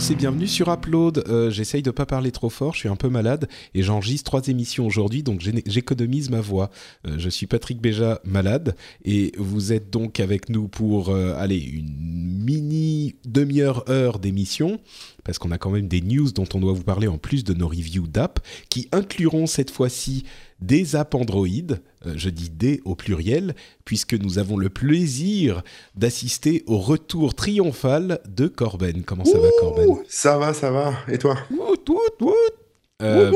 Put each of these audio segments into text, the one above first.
Tous et bienvenue sur Upload. Euh, J'essaye de pas parler trop fort, je suis un peu malade et j'enregistre trois émissions aujourd'hui, donc j'é- j'économise ma voix. Euh, je suis Patrick Béja, malade, et vous êtes donc avec nous pour euh, une mini demi-heure heure d'émission, parce qu'on a quand même des news dont on doit vous parler en plus de nos reviews d'app, qui incluront cette fois-ci des apps Android. Euh, je dis des au pluriel, puisque nous avons le plaisir d'assister au retour triomphal de Corben. Comment ça va, Corben? Ça va, ça va. Et toi? Wout, wout, wout. Euh.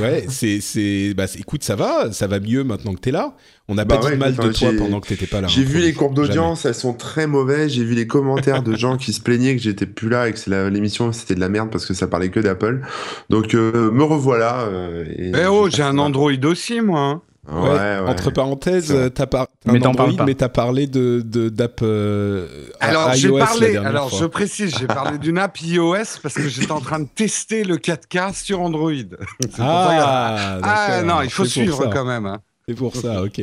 Ouais, c'est, c'est, bah, c'est- écoute, ça va, ça va mieux maintenant que t'es là. On n'a Bah pas ouais, mal de toi pendant que t'étais pas là. J'ai hein, vu les courbes d'audience, elles sont très mauvaises. J'ai vu les commentaires de gens qui se plaignaient que j'étais plus là et que c'est la- l'émission c'était de la merde parce que ça parlait que d'Apple. Donc euh, me revoilà. euh, et Eh oh, j'ai un. Android aussi, moi. Ouais, Ouais, ouais. Entre parenthèses, t'as par... Mais Android, pas. mais t'as parlé de, d'app euh, Alors, j'ai parlé, alors fois. je précise, j'ai parlé d'une app iOS parce que j'étais en train de tester le 4K sur Android. Ah, Ah non, il faut suivre quand même. hein. C'est pour ça, ok.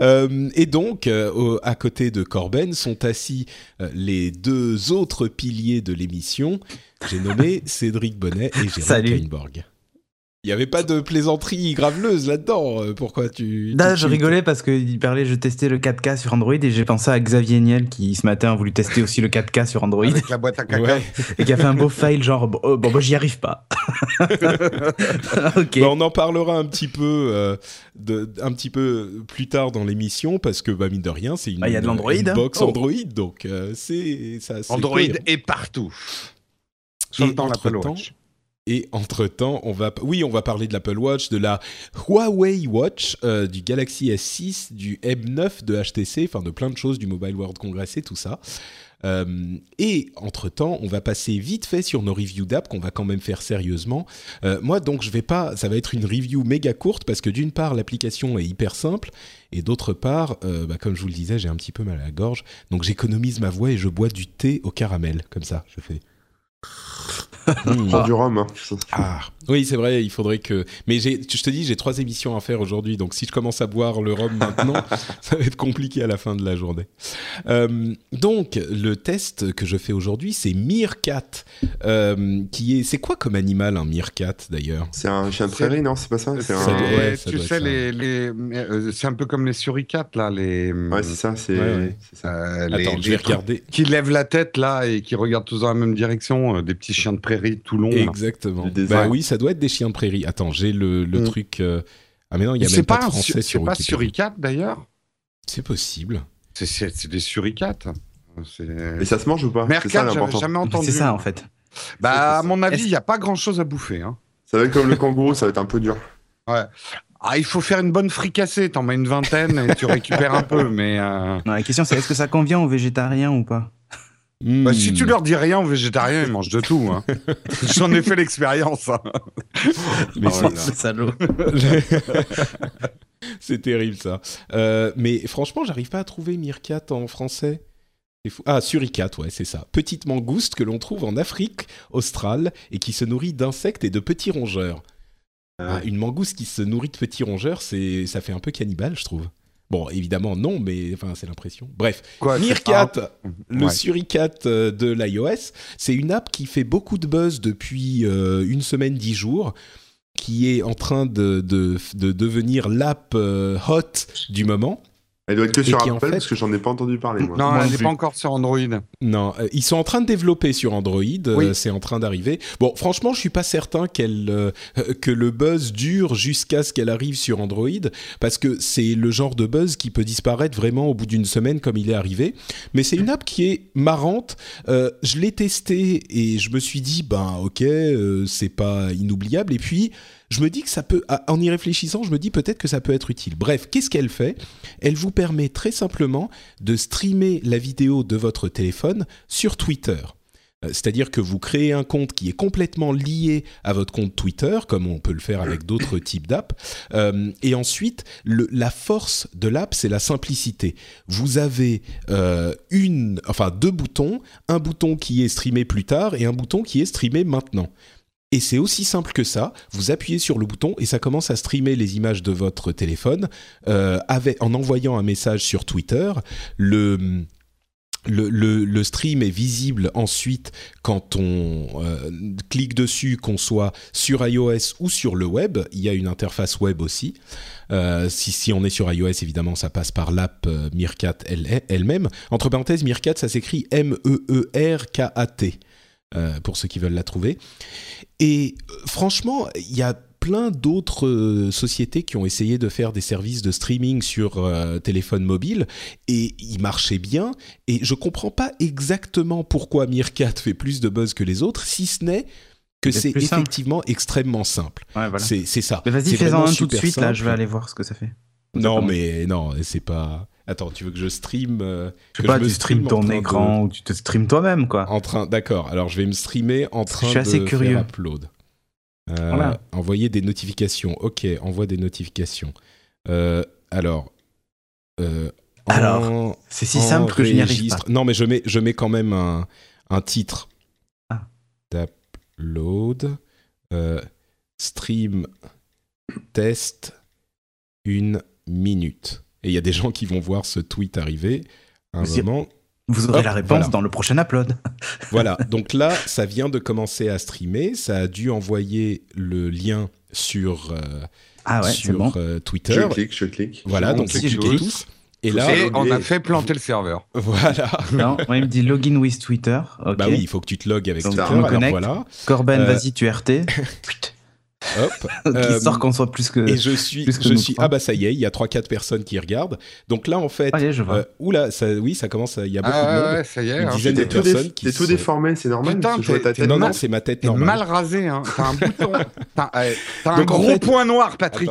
Euh, et donc, euh, au- à côté de Corben sont assis euh, les deux autres piliers de l'émission. J'ai nommé Cédric Bonnet et Jérôme Salut. Kainborg. Il n'y avait pas de plaisanterie graveleuse là-dedans. euh, Pourquoi tu... Là, tu- je tu- rigolais parce qu'il parlait, je testais le 4K sur Android et j'ai pensé à Xavier Niel qui ce matin a voulu tester aussi le 4K sur Android Avec la boîte à caca. Ouais. et qui a fait un beau fail genre bon, oh, bon bah, j'y arrive pas. Bah, on en parlera un petit peu, euh, de, un petit peu plus tard dans l'émission parce que bah, mine de rien, c'est une, Bah, il y a de l'Android, une hein. box Oh. Android, donc euh, c'est ça. c'est Android cohérent. est partout. Et Sauf dans l'Apple Watch. Et entre-temps, on va, oui, on va parler de l'Apple Watch, de la Huawei Watch, euh, du Galaxy S6, du M9 de HTC, enfin de plein de choses, du Mobile World Congress et tout ça. Euh, et entre-temps, on va passer vite fait sur nos reviews d'app qu'on va quand même faire sérieusement. Euh, moi, donc, je vais pas, ça va être une review méga courte parce que d'une part, l'application est hyper simple et d'autre part, bah, comme je vous le disais, j'ai un petit peu mal à la gorge, donc j'économise ma voix et je bois du thé au caramel, comme ça, je fais. Mmh. Prends du rhum. hein. Ah, oui, c'est vrai, il faudrait que. Mais je te dis, j'ai trois émissions à faire aujourd'hui, donc si je commence à boire le rhum maintenant, ça va être compliqué à la fin de la journée. Euh, donc, le test que je fais aujourd'hui, c'est Meerkat, euh, qui est. C'est quoi comme animal un Meerkat d'ailleurs? C'est un chien de prairie, non? C'est pas ça? C'est C'est- un... Ça doit- ouais, ça tu sais, les, les, euh, c'est un peu comme les suricates, là. Les, Ouais, c'est ça. C'est Ouais, ouais. c'est ça. euh, les- Attends, je les vais regarder. Qui lèvent la tête, là, et qui regardent tous dans la même direction. euh, des petits chiens de prairie là. Exactement. Bah oui, ça doit être des chiens de prairie. Attends, j'ai le, le Mm. truc. euh, Ah, mais non, il y a même pas, pas, de français su- sur c'est pas Wikipédia. suricate, d'ailleurs C'est possible. C'est- C'est c'est des suricates. C'est- Et ça se mange ou pas? Mercat, j'avais jamais entendu. C'est ça en fait. Bah, à mon avis, il n'y a pas grand chose à bouffer. Hein. Ça va être comme le kangourou, ça va être un peu dur. Ah, il faut faire une bonne fricassée. T'en mets une vingtaine et tu récupères un peu. Mais euh, Non, la question c'est est-ce que ça convient aux végétariens ou pas? Bah, si Hmm. tu leur dis rien aux végétariens, ils mangent de tout. Hein. J'en ai fait l'expérience. hein. Mais Oh c'est- salaud. c'est terrible ça. Euh, mais franchement, j'arrive pas à trouver Meerkat en français. Fou. Ah, suricat, ouais, c'est ça. Petite mangouste que l'on trouve en Afrique australe et qui se nourrit d'insectes et de petits rongeurs. Ah, une mangouste qui se nourrit de petits rongeurs, c'est ça fait un peu cannibale, je trouve. Bon, évidemment non, mais enfin c'est l'impression. Bref, Quoi, Meerkat, pas- le Ouais. suricate euh, de l'iOS, c'est une app qui fait beaucoup de buzz depuis euh, une semaine, dix jours, qui est en train de, de, de devenir l'app euh, hot du moment. Elle doit être que sur Apple en fait- parce que j'en ai pas entendu parler. Moi. Non, Moi elle n'est pas encore sur Android. Non, euh, ils sont en train de développer sur Android, euh, Oui. c'est en train d'arriver. Bon, franchement, je suis pas certain qu'elle euh, que le buzz dure jusqu'à ce qu'elle arrive sur Android, parce que c'est le genre de buzz qui peut disparaître vraiment au bout d'une semaine comme il est arrivé. Mais c'est une app qui est marrante. Euh, je l'ai testé et je me suis dit, ben ok, euh, c'est pas inoubliable. Et puis je me dis que ça peut, en y réfléchissant, je me dis peut-être que ça peut être utile. Bref, qu'est-ce qu'elle fait? Elle vous permet très simplement de streamer la vidéo de votre téléphone sur Twitter. Euh, C'est-à-dire que vous créez un compte qui est complètement lié à votre compte Twitter, comme on peut le faire avec d'autres types d'apps. Euh, et ensuite, la force de l'app, c'est la simplicité. Vous avez euh, une, enfin deux boutons, un bouton qui est streamé plus tard et un bouton qui est streamé maintenant. Et c'est aussi simple que ça. Vous appuyez sur le bouton et ça commence à streamer les images de votre téléphone euh, en envoyant un message sur Twitter. Le, stream est visible ensuite quand on euh, clique dessus, qu'on soit sur iOS ou sur le web. Il y a une interface web aussi. Euh, si, on est sur iOS, évidemment, ça passe par l'app elle- elle-même. Entre parenthèses, Meerkat, ça s'écrit M-E-E-R-K-A-T, pour ceux qui veulent la trouver. Et euh, franchement, il y a plein d'autres euh, sociétés qui ont essayé de faire des services de streaming sur euh, téléphone mobile et ils marchaient bien. Et je comprends pas exactement pourquoi Meerkat fait plus de buzz que les autres, si ce n'est que C'est simple. effectivement extrêmement simple. Ouais, voilà. C'est ça. Vas-y, fais-en un tout de suite, là, je vais aller voir ce que ça fait. Non, mais non, c'est pas. Attends, tu veux que je stream euh, Je sais que pas, je me tu stream ton de- écran ou tu te stream toi-même, quoi. En train, d'accord. Alors je vais me streamer en train Je suis assez de curieux. faire upload. Euh, Voilà. Envoyer des notifications. Ok, envoie des notifications. Euh, alors. euh, Alors, C'est si simple que je n'y arrive pas. Non, mais je mets, je mets quand même un, un titre Ah. d'upload. Stream test une minute. Et il y a des gens qui vont voir ce tweet arriver à un Vous moment. Vous aurez Hop, la réponse voilà. dans le prochain upload. Voilà, donc là, ça vient de commencer à streamer. Ça a dû envoyer le lien sur, euh, Ah ouais, c'est sur bon. euh, Je Twitter. clique, je clique. Voilà, On donc clique cliquez tous. tous. Et Tout là, Et on a fait planter le serveur. voilà. Non, moi, il me dit login with Twitter. Bah oui, il faut que tu te logs avec Donc, Twitter. on me alors connecte. voilà, Corben, Euh, vas-y, tu RT. Hop. Qui Euh, sort qu'on soit plus que. Et je suis, je suis. Ah bah ça y est, il y a 3-4 personnes qui regardent. Donc là, en fait, Allez, je vois. euh, oula, ça, oui, ça commence. à- Il y a beaucoup de Ah monde. ouais, ça y est. Une hein. dizaine de personnes qui t'es tout déformé, c'est normal Putain, ta tête. Non, non, c'est ma tête normale. mal rasé, hein. T'as un bouton. T'as euh, un gros fait- point noir, Patrick.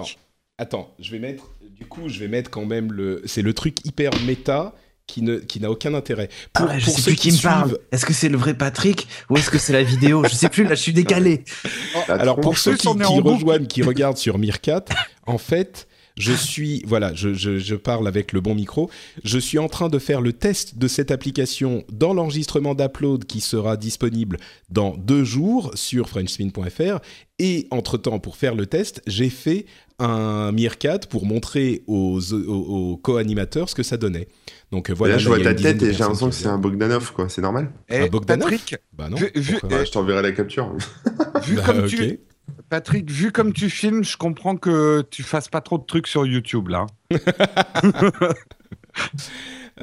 Attends, attends, je vais mettre. Du coup, je vais mettre quand même le. C'est le truc hyper méta qui ne qui n'a aucun intérêt. Ah Pour, ouais, je pour sais ceux plus qui me parle. suivent- Est-ce que c'est le vrai Patrick ou est-ce que c'est la vidéo? Je sais plus, là, je suis décalé. Alors pour ceux qui, qui rejoignent, qui regardent sur Meerkat, en fait, je suis, voilà, je, je- je parle avec le bon micro. Je suis en train de faire le test de cette application dans l'enregistrement d'upload qui sera disponible dans deux jours sur frenchspin.fr. Et entre-temps, pour faire le test, j'ai fait un Meerkat pour montrer aux, aux, aux co-animateurs ce que ça donnait. Donc euh, Et voilà. là, je là, vois ta tête et j'ai l'impression que c'est un Bogdanov, quoi. C'est normal Eh, Un Bogdanov Patrick, Bah non. Vu- vu- Ouais, Je t'enverrai la capture. vu Bah, comme ok. tu, Patrick, vu comme tu filmes, je comprends que tu fasses pas trop de trucs sur YouTube là.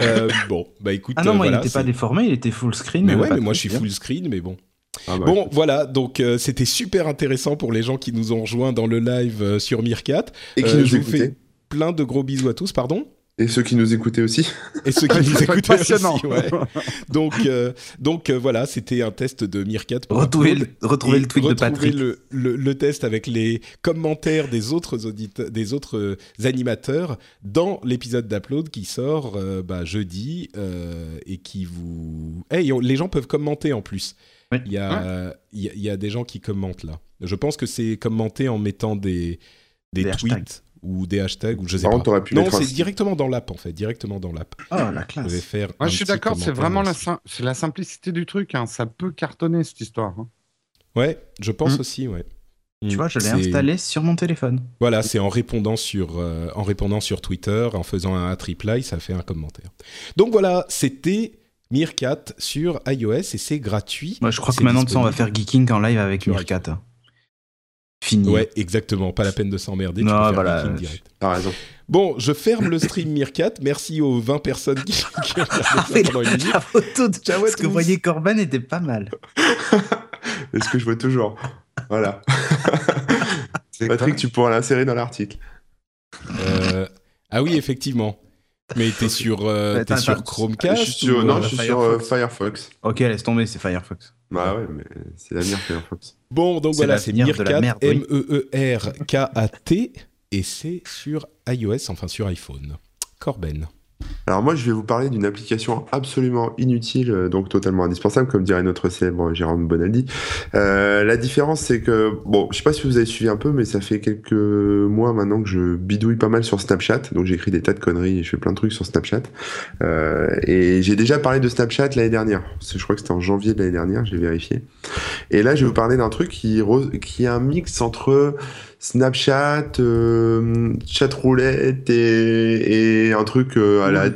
Euh, bon, bah écoute. Ah non, euh, moi, voilà, il n'était pas déformé, il était full screen. Mais euh, ouais, mais moi je suis bien. full screen, mais bon. Ah bah, Bon, voilà, donc euh, c'était super intéressant pour les gens qui nous ont rejoints dans le live euh, sur Meerkat. Et qui Euh, nous je vous écoutaient. fais plein de gros bisous à tous, pardon. Et ceux qui nous écoutaient aussi. Et ceux qui nous écoutaient passionnant. aussi, ouais. Donc, euh, donc euh, voilà, c'était un test de Meerkat. pour Retrouvez le, retrouvez Et le tweet de Patrick. Le, le, le test avec les commentaires des autres auditeurs, des autres euh, animateurs dans l'épisode d'Upload qui sort euh, bah, jeudi euh, et qui vous. Hey, on- les gens peuvent commenter en plus. Oui. Il y a, il y a- il y a des gens qui commentent là. Je pense que c'est commenter en mettant des, des, Des tweets hashtags. Ou des hashtags ou je sais Par pas. contre, t'aurais pu Non, c'est directement dans l'app en fait, directement dans l'app. Oh, la Vous pouvez classe. faire. Moi, un je suis d'accord, c'est vraiment la, sim- c'est la simplicité du truc. hein. Ça peut cartonner cette histoire. hein. Ouais, je pense Mm. aussi, ouais. Tu vois, je l'ai installé sur mon téléphone. Voilà, c'est en répondant sur euh, en répondant sur Twitter, en faisant un reply, ça fait un commentaire. Donc voilà, c'était Meerkat sur iOS et c'est gratuit. Moi, je crois que maintenant, on va faire geeking en live avec Meerkat. Fini. Ouais, exactement. Pas la peine de s'emmerder. tu Non, voilà. T'as raison. Bon, je ferme le stream Meerkat. Merci aux 20 personnes qui, qui ont regardé ça pendant une minute. La photo de Ciao ce que tous. voyait Corben était pas mal. Est-ce que je vois toujours? Voilà. C'est Patrick, tu pourras l'insérer dans l'article. Euh, ah oui, effectivement. Mais t'es sur, euh, t'es sur. Chromecast je suis sur, ou, non, euh, je suis sur euh. Firefox. Ok, laisse tomber, c'est Firefox. Bah ouais, mais c'est l'avenir Firefox. Bon, donc voilà, c'est Meerkat, merde, oui. M-E-E-R-K-A-T, et c'est sur iOS, enfin sur iPhone. Corben. Alors moi, je vais vous parler d'une application absolument inutile, euh, donc totalement indispensable, comme dirait notre célèbre Jérôme Bonaldi. Euh, la différence, c'est que, bon, je sais pas si vous avez suivi un peu, mais ça fait quelques mois maintenant que je bidouille pas mal sur Snapchat, donc j'écris des tas de conneries et je fais plein de trucs sur Snapchat. Euh, et j'ai déjà parlé de Snapchat l'année dernière. Je crois que c'était en janvier de l'année dernière, j'ai vérifié. Et là, je vais vous parler d'un truc qui, qui est un mix entre Snapchat, euh, chat roulette et, et un truc euh, à, la,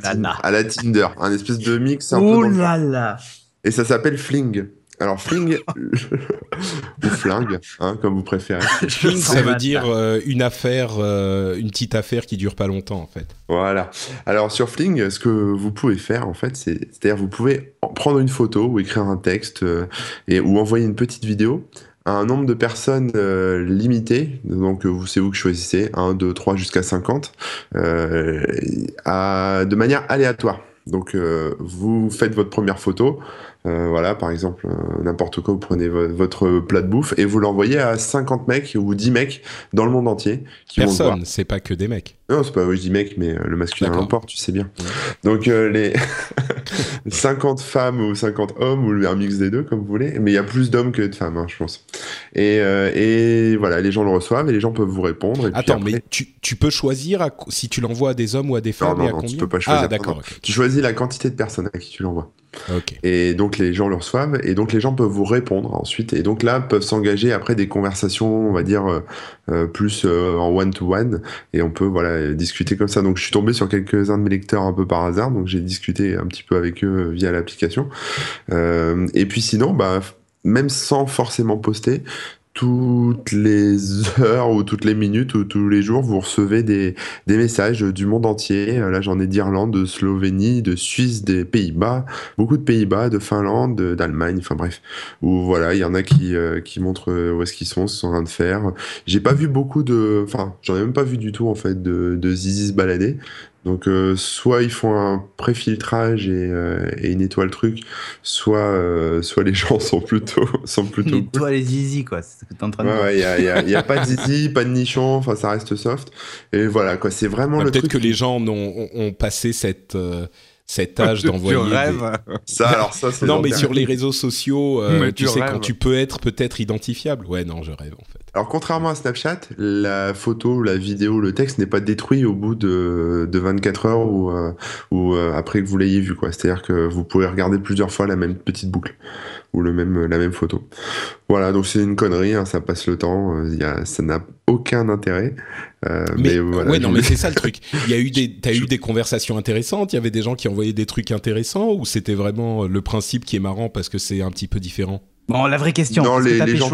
à la Tinder, un espèce de mix un Ouh peu. là là Et ça s'appelle Fling. Alors Fling ou Flingue, hein, comme vous préférez. Fling, ça veut dire euh, une affaire, euh, une petite affaire qui dure pas longtemps en fait. Voilà. Alors sur Fling, ce que vous pouvez faire en fait, c'est, c'est-à-dire vous pouvez prendre une photo ou écrire un texte euh, et ou envoyer une petite vidéo un nombre de personnes euh, limité, donc vous c'est vous que choisissez, 1, 2, 3 jusqu'à 50, euh, à, de manière aléatoire. Donc euh, vous faites votre première photo, euh, voilà par exemple euh, n'importe quoi, vous prenez vo- votre plat de bouffe et vous l'envoyez à 50 mecs ou 10 mecs dans le monde entier qui. Personne, c'est pas que des mecs. Non, c'est pas oui, je dis mec, mais euh, le masculin l'emporte, tu sais bien. Donc euh, les 50 femmes ou 50 hommes ou un mix des deux, comme vous voulez. Mais il y a plus d'hommes que de femmes, hein, je pense. Et, et voilà, les gens le reçoivent et les gens peuvent vous répondre. Et puis Attends, après, mais tu, tu peux choisir à si tu l'envoies à des hommes ou à des femmes non, et à non, tu peux pas choisir. Ah, d'accord. Non, tu choisis la quantité de personnes à qui tu l'envoies. Et donc les gens le reçoivent et donc les gens peuvent vous répondre ensuite et donc là peuvent s'engager après des conversations on va dire euh, euh, plus euh, en one to one et on peut voilà discuter comme ça. Donc je suis tombé sur quelques uns de mes lecteurs un peu par hasard donc j'ai discuté un petit peu avec eux via l'application. Et puis sinon bah même sans forcément poster toutes les heures ou toutes les minutes ou tous les jours, vous recevez des, des messages du monde entier. Là, j'en ai d'Irlande, de Slovénie, de Suisse, des Pays-Bas, beaucoup de Pays-Bas, de Finlande, de- d'Allemagne, enfin bref. Où voilà, il y en a qui, euh, qui montrent euh, où est-ce qu'ils sont, ce qu'ils sont en train de faire. J'ai pas vu beaucoup de, enfin, j'en ai même pas vu du tout en fait de, de zizi se balader. Donc, euh, soit ils font un préfiltrage et, euh, et ils nettoient le truc, soit, euh, soit les gens sont plutôt, sont plutôt cool. Toi les zizi quoi, c'est ce que t'es en train de Ouais, dire. ouais, il y a, y a- y a pas de zizi, pas de nichon, enfin ça reste soft. Et voilà, quoi, c'est vraiment Bah, le Peut-être truc. que les gens ont, passé cette, euh, cet âge Tu d'envoyer. des- rêves. Ça, alors ça, c'est Non, mais sur les réseaux sociaux, euh, tu tu sais, rêves. quand tu peux être peut-être identifiable. Ouais, non, je rêve en fait. Alors, contrairement à Snapchat, la photo, la vidéo, le texte n'est pas détruit au bout de, de 24 heures ou, euh, ou euh, après que vous l'ayez vu, quoi. C'est-à-dire que vous pouvez regarder plusieurs fois la même petite boucle ou le même, la même photo. Voilà, donc c'est une connerie, hein, ça passe le temps, euh, y a, ça n'a aucun intérêt. Euh, mais, Mais, voilà, ouais, non, mais c'est ça le truc. Il y a eu des, t'as eu des conversations intéressantes. Il y avait des gens qui envoyaient des trucs intéressants ou c'était vraiment le principe qui est marrant parce que c'est un petit peu différent? Bon, la vraie question, Non, est-ce que les, les gens.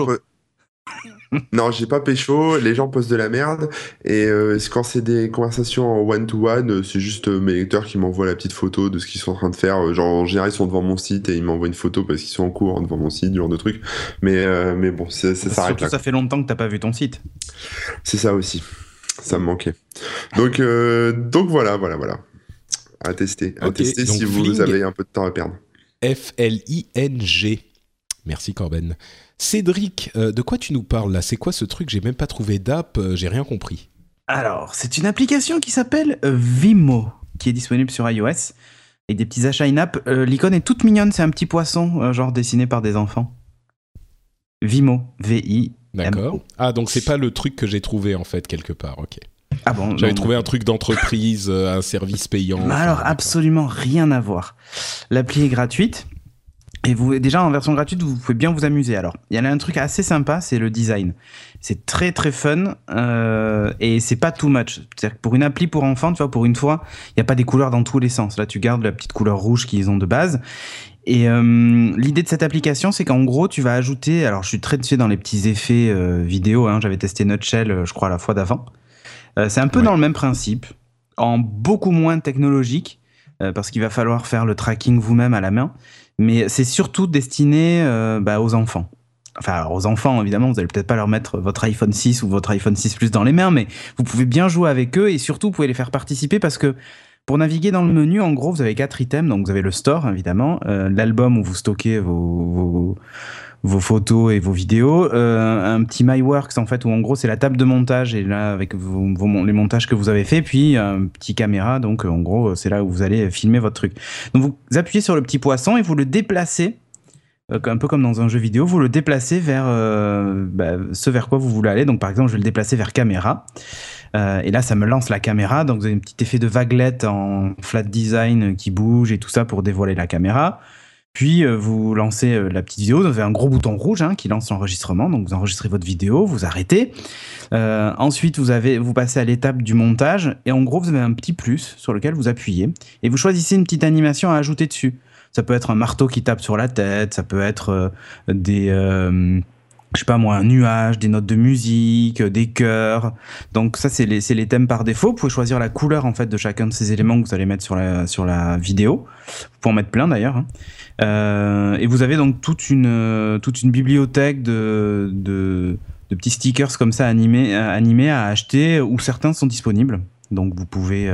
non, j'ai pas pécho. Les gens postent de la merde. Et euh, quand c'est des conversations en one-to-one, euh, c'est juste euh, mes lecteurs qui m'envoient la petite photo de ce qu'ils sont en train de faire. Genre, en général, ils sont devant mon site et ils m'envoient une photo parce qu'ils sont en cours devant mon site, du genre de truc. Mais, euh, mais bon, c'est- ça s'arrête Surtout là. ça fait longtemps que t'as pas vu ton site. C'est ça aussi. Ça me manquait. Donc, euh, donc voilà, voilà, voilà. À tester. À tester si vous Fling- avez un peu de temps à perdre. F-L-I-N-G. Merci Corben. Cédric, euh, de quoi tu nous parles là? C'est quoi ce truc? J'ai même pas trouvé d'app, euh, j'ai rien compris. Alors, c'est une application qui s'appelle euh, Vimo, qui est disponible sur iOS, avec des petits achats in-app. Euh, L'icône est toute mignonne, c'est un petit poisson, genre dessiné par des enfants. Vimo, V-I. D'accord. Ah, donc c'est pas le truc que j'ai trouvé en fait quelque part, ok. Ah bon J'avais trouvé un truc d'entreprise, un service payant. Alors, absolument rien à voir. L'appli est gratuite. Et vous, déjà en version gratuite, vous pouvez bien vous amuser. Alors, il y en a un truc assez sympa, c'est le design. C'est très très fun euh, et c'est pas too much. C'est-à-dire que pour une appli pour enfants, tu vois, pour une fois, il n'y a pas des couleurs dans tous les sens. Là, tu gardes la petite couleur rouge qu'ils ont de base. Et euh, l'idée de cette application, c'est qu'en gros, tu vas ajouter. Alors, je suis très dessus dans les petits effets euh, vidéo. Hein, J'avais testé Nutshell, euh, je crois, la fois d'avant. C'est un peu Ouais. dans le même principe, en beaucoup moins technologique, parce qu'il va falloir faire le tracking vous-même à la main. Mais c'est surtout destiné euh, bah, aux enfants. Enfin, aux enfants, évidemment, vous allez peut-être pas leur mettre votre iPhone 6 ou votre iPhone 6 Plus dans les mains, mais vous pouvez bien jouer avec eux et surtout, vous pouvez les faire participer parce que pour naviguer dans le menu, en gros, vous avez quatre items. Donc, vous avez le store, évidemment, euh, l'album où vous stockez vos, vos photos et vos vidéos. Euh, un petit MyWorks en fait où en gros c'est la table de montage et là avec les montages que vous avez fait, puis un petit caméra donc euh, en gros c'est là où vous allez filmer votre truc. Donc vous appuyez sur le petit poisson et vous le déplacez. euh, Un peu comme dans un jeu vidéo, vous le déplacez vers euh, bah, ce vers quoi vous voulez aller. Donc, par exemple, je vais le déplacer vers caméra. Euh, et là, ça me lance la caméra. Donc, vous avez un petit effet de vaguelette en flat design qui bouge et tout ça pour dévoiler la caméra. Puis, euh, vous lancez euh, la petite vidéo. Vous avez un gros bouton rouge hein, qui lance l'enregistrement. Donc, vous enregistrez votre vidéo, vous arrêtez. Euh, ensuite, vous, avez, vous passez à l'étape du montage. Et en gros, vous avez un petit plus sur lequel vous appuyez. Et vous choisissez une petite animation à ajouter dessus. Ça peut être un marteau qui tape sur la tête. Ça peut être des... je sais pas moi, un nuage, des notes de musique, euh, des chœurs. Donc ça, c'est les, les thèmes par défaut. Vous pouvez choisir la couleur en fait de chacun de ces éléments que vous allez mettre sur la, sur la vidéo. Vous pouvez en mettre plein d'ailleurs. hein. Euh, et vous avez donc toute une, euh, toute une bibliothèque de, de, de petits stickers comme ça animés, animés à acheter où certains sont disponibles. Donc vous pouvez,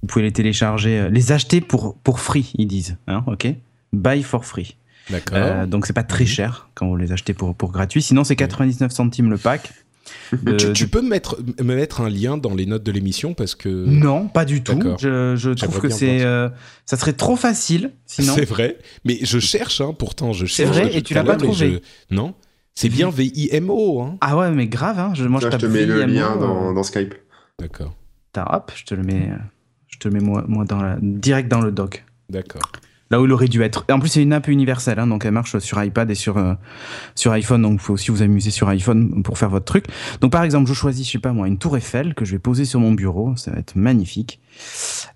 vous pouvez les télécharger, les acheter pour, pour free, ils disent. Hein, ok? Buy for free. D'accord. Euh, donc c'est pas très cher quand vous les achetez pour, pour gratuit. Sinon c'est 99 centimes le pack. De- tu, tu de- peux me mettre, me mettre un lien dans les notes de l'émission parce que Non, pas du tout. Je, je trouve que c'est, euh, ça serait trop facile. Sinon, c'est vrai. Mais je cherche, hein, pourtant je C'est cherche. vrai, depuis et tu l'as pas trouvé. je- Non, c'est bien VIMO. Hein. ah ouais, mais grave. Hein. Je, moi, je Tiens, je tape te mets le lien euh, dans, dans Skype. D'accord, t'as- hop, je te le mets, euh, je te le mets moi, moi dans la, direct dans le doc. d'accord. Là où il aurait dû être. En plus, c'est une app universelle, hein, donc elle marche sur iPad et sur, euh, iPhone. Donc, il faut aussi vous amuser sur iPhone pour faire votre truc. Donc, par exemple, je choisis, je sais pas moi, une tour Eiffel que je vais poser sur mon bureau. Ça va être magnifique.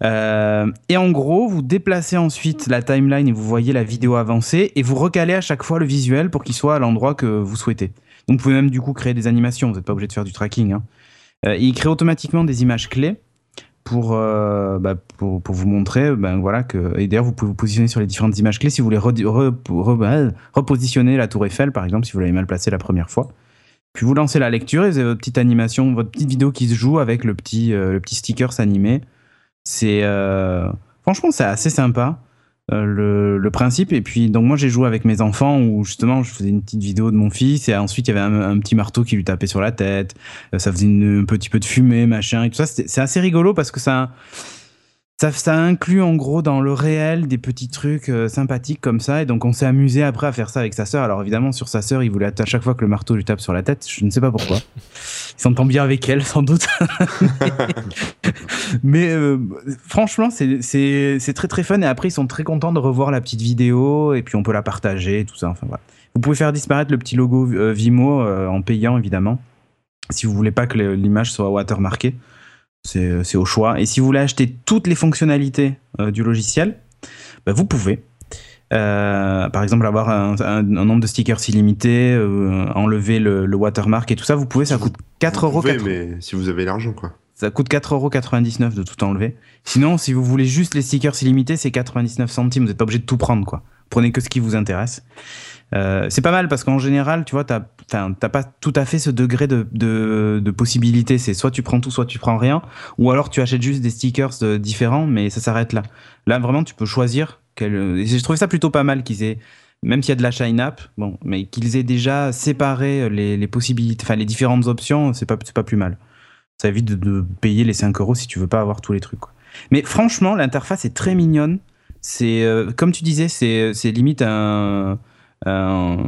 Euh, et en gros, vous déplacez ensuite la timeline et vous voyez la vidéo avancer et vous recalez à chaque fois le visuel pour qu'il soit à l'endroit que vous souhaitez. Donc, vous pouvez même du coup créer des animations. Vous n'êtes pas obligé de faire du tracking. Hein. Euh, il crée automatiquement des images clés pour, euh, bah, pour, pour vous montrer ben, voilà, que. Et d'ailleurs, vous pouvez vous positionner sur les différentes images clés si vous voulez bah, repositionner la tour Eiffel, par exemple, si vous l'avez mal placée la première fois. Puis vous lancez la lecture et vous avez votre petite animation, votre petite vidéo qui se joue avec le petit, euh, le petit stickers animé. C'est. euh, Franchement, c'est assez sympa. Euh, le, le principe et puis donc moi j'ai joué avec mes enfants où justement je faisais une petite vidéo de mon fils et ensuite il y avait un, petit marteau qui lui tapait sur la tête euh, ça faisait une- un petit peu de fumée, machin, et tout ça. C'est assez rigolo parce que ça, ça, inclut en gros dans le réel des petits trucs euh, sympathiques comme ça. Et donc on s'est amusé après à faire ça avec sa sœur. Alors évidemment, sur sa sœur, il voulait à chaque fois que le marteau lui tape sur la tête. Je ne sais pas pourquoi. Il s'entend bien avec elle, sans doute. Mais euh, franchement, c'est- très très fun. Et après, ils sont très contents de revoir la petite vidéo. Et puis on peut la partager, tout ça. Enfin voilà. Vous pouvez faire disparaître le petit logo euh, Vimo en payant, évidemment si vous voulez pas que l'image soit watermarkée. C'est c'est au choix. Et si vous voulez acheter toutes les fonctionnalités euh, du logiciel, bah, vous pouvez. Euh, par exemple, avoir un, un- un nombre de stickers illimité, euh, enlever le, le watermark et tout ça, vous pouvez, ça coûte 4 Vous euros. pouvez, 4 mais si vous avez l'argent, quoi. Ça coûte 4,99€ de tout enlever. Sinon, si vous voulez juste les stickers illimités, c'est 99 centimes. Vous n'êtes pas obligé de tout prendre, quoi. Prenez que ce qui vous intéresse. Euh, c'est pas mal parce qu'en général, tu vois, t'as pas tout à fait ce degré de, de, possibilité. C'est soit tu prends tout, soit tu prends rien. Ou alors tu achètes juste des stickers euh, différents, mais ça s'arrête là. Là, vraiment, tu peux choisir. Quel... et J'ai trouvé ça plutôt pas mal qu'ils aient, même s'il y a de la shine app, bon, mais qu'ils aient déjà séparé les, les possibilités, enfin les différentes options, c'est pas, pas plus mal. Ça évite de, payer les 5 euros si tu veux pas avoir tous les trucs. Mais franchement, l'interface est très mignonne. C'est euh, comme tu disais, c'est limite un, un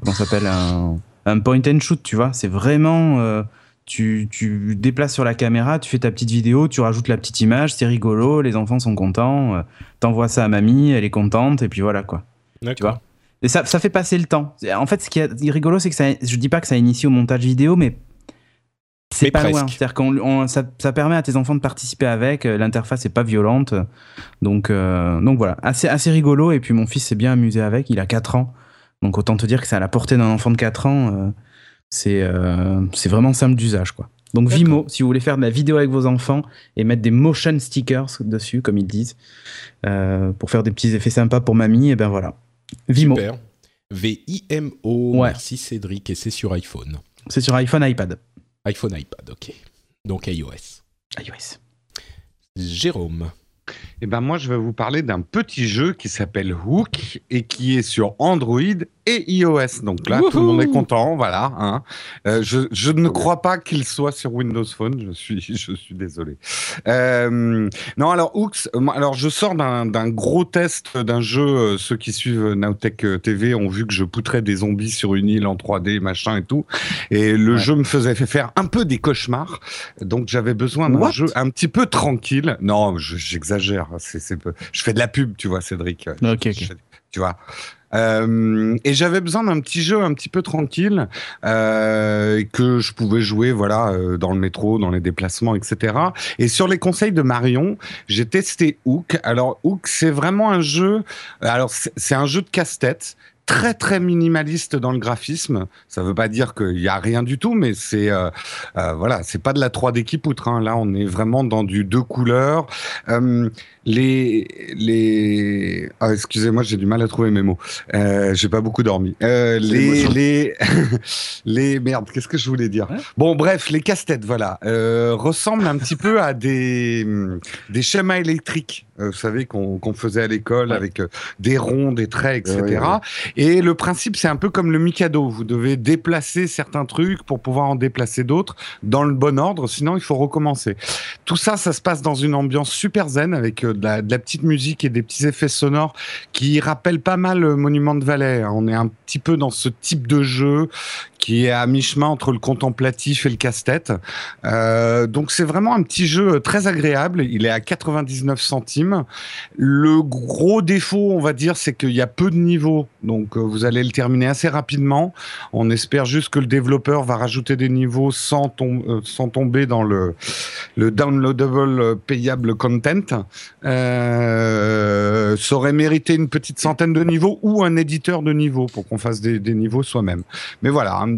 comment s'appelle un, un point and shoot, tu vois. C'est vraiment euh, tu, tu déplaces sur la caméra, tu fais ta petite vidéo, tu rajoutes la petite image, c'est rigolo, les enfants sont contents, euh, t'envoies ça à mamie, elle est contente et puis voilà quoi. D'accord. Et ça, ça fait passer le temps. En fait, ce qui est rigolo, c'est que ça, je dis pas que ça initie au montage vidéo, mais c'est pas presque. loin. C'est-à-dire qu'on on- ça, ça permet à tes enfants de participer avec. euh, L'interface est pas violente, donc euh, donc voilà, assez assez rigolo. Et puis mon fils s'est bien amusé avec. Il a 4 ans, donc autant te dire que c'est à la portée d'un enfant de 4 ans. euh, c'est euh, c'est vraiment simple d'usage quoi. Donc. Vimo, si vous voulez faire de la vidéo avec vos enfants et mettre des motion stickers dessus, comme ils disent, pour faire des petits effets sympas pour mamie, et ben voilà. Vimo. Super. V-I-M-O. Ouais. Merci Cédric. Et c'est sur iPhone. C'est sur iPhone, iPad, iPhone, iPad, ok. Donc iOS. iOS. Jérôme. Eh ben moi, je vais vous parler d'un petit jeu qui s'appelle Hook et qui est sur Android et iOS. Donc là, tout le monde est content, voilà. Hein. Euh, je, je, ne crois pas qu'il soit sur Windows Phone. Je suis, je suis désolé. Euh, non, alors Hooks, alors je sors d'un gros test d'un jeu. Ceux qui suivent Nowtech TV ont vu que je poutrais des zombies sur une île en 3D, machin et tout. Et le jeu me faisait faire un peu des cauchemars. Donc j'avais besoin d'un jeu un petit peu tranquille. Non, j'exagère. c'est je fais de la pub, tu vois, Cédric. Ok, tu vois. Euh, et j'avais besoin d'un petit jeu un petit peu tranquille euh, que je pouvais jouer voilà euh, dans le métro, dans les déplacements, etc. Et sur les conseils de Marion, j'ai testé Hook. Alors Hook, c'est vraiment un jeu. Alors c'est un jeu de casse-tête très très minimaliste dans le graphisme. Ça veut pas dire qu'il y a rien du tout, mais c'est euh, euh, voilà, c'est pas de la 3D qui poutre. Hein. Là, on est vraiment dans du deux couleurs. Euh, les les ah, excusez-moi, j'ai du mal à trouver mes mots. Euh, j'ai pas beaucoup dormi. Euh, les les les merde, qu'est-ce que je voulais dire? Bon, bref, les casse-têtes, voilà, euh, ressemblent un petit peu à des des schémas électriques. vous savez qu'on qu'on faisait à l'école avec des ronds, des traits, etc. Et le principe, c'est un peu comme le Mikado. Vous devez déplacer certains trucs pour pouvoir en déplacer d'autres dans le bon ordre, sinon il faut recommencer. Tout ça, ça se passe dans une ambiance super zen avec de la, petite musique et des petits effets sonores qui rappellent pas mal le Monument de Valais. On est un petit peu dans ce type de jeu qui est à mi-chemin entre le contemplatif et le casse-tête. Euh, donc c'est vraiment un petit jeu très agréable. Il est à 99 centimes. Le gros défaut, on va dire, c'est qu'il y a peu de niveaux. Donc euh, vous allez le terminer assez rapidement. On espère juste que le développeur va rajouter des niveaux sans, euh, tomber dans le, le downloadable payable content. Euh, ça aurait mérité une petite centaine de niveaux ou un éditeur de niveaux pour qu'on fasse des, des niveaux soi-même. Mais voilà, un,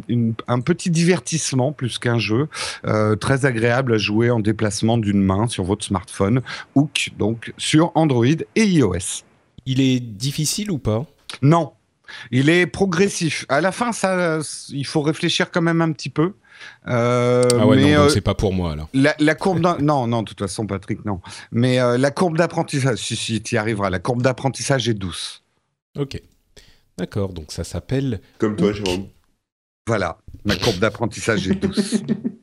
petit divertissement plus qu'un jeu, euh, très agréable à jouer en déplacement d'une main sur votre smartphone, Hook, donc sur Android et iOS. Il est difficile ou pas? Non, il est progressif. À la fin, ça, il faut réfléchir quand même un petit peu. Euh, ah ouais, mais non, euh, c'est pas pour moi alors. La, courbe non, non, de toute façon, Patrick, non. Mais la courbe d'apprentissage, si, si, tu y arriveras, la courbe d'apprentissage est douce. Ok. D'accord, donc ça s'appelle. Comme toi, Jérôme. Voilà, ma courbe d'apprentissage est douce.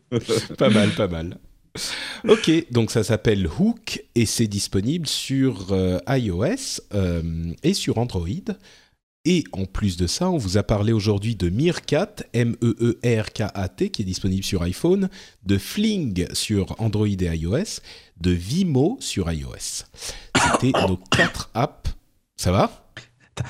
pas mal, pas mal. Ok, donc ça s'appelle Hook et c'est disponible sur euh, iOS euh, et sur Android. Et en plus de ça, on vous a parlé aujourd'hui de Meerkat, M-E-E-R-K-A-T, qui est disponible sur iPhone, de Fling sur Android et iOS, de Vimo sur iOS. C'était nos quatre apps. Ça va?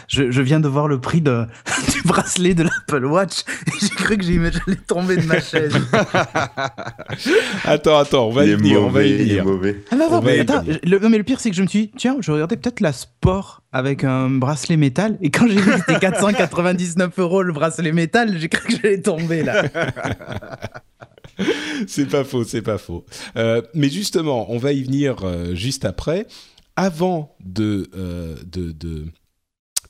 Je, viens de voir le prix de, du bracelet de l'Apple Watch et j'ai cru que j'allais tomber de ma chaise. attends, attends, on va y venir, on va y venir. Ah, non, mais, attends, le, mais le pire, c'est que je me suis dit, tiens, je regardais peut-être la sport avec un bracelet métal et quand j'ai vu que c'était 499 euros le bracelet métal, j'ai cru que j'allais tomber là. c'est pas faux, c'est pas faux. Euh, mais justement, on va y venir euh, juste après. Avant de, euh, de, de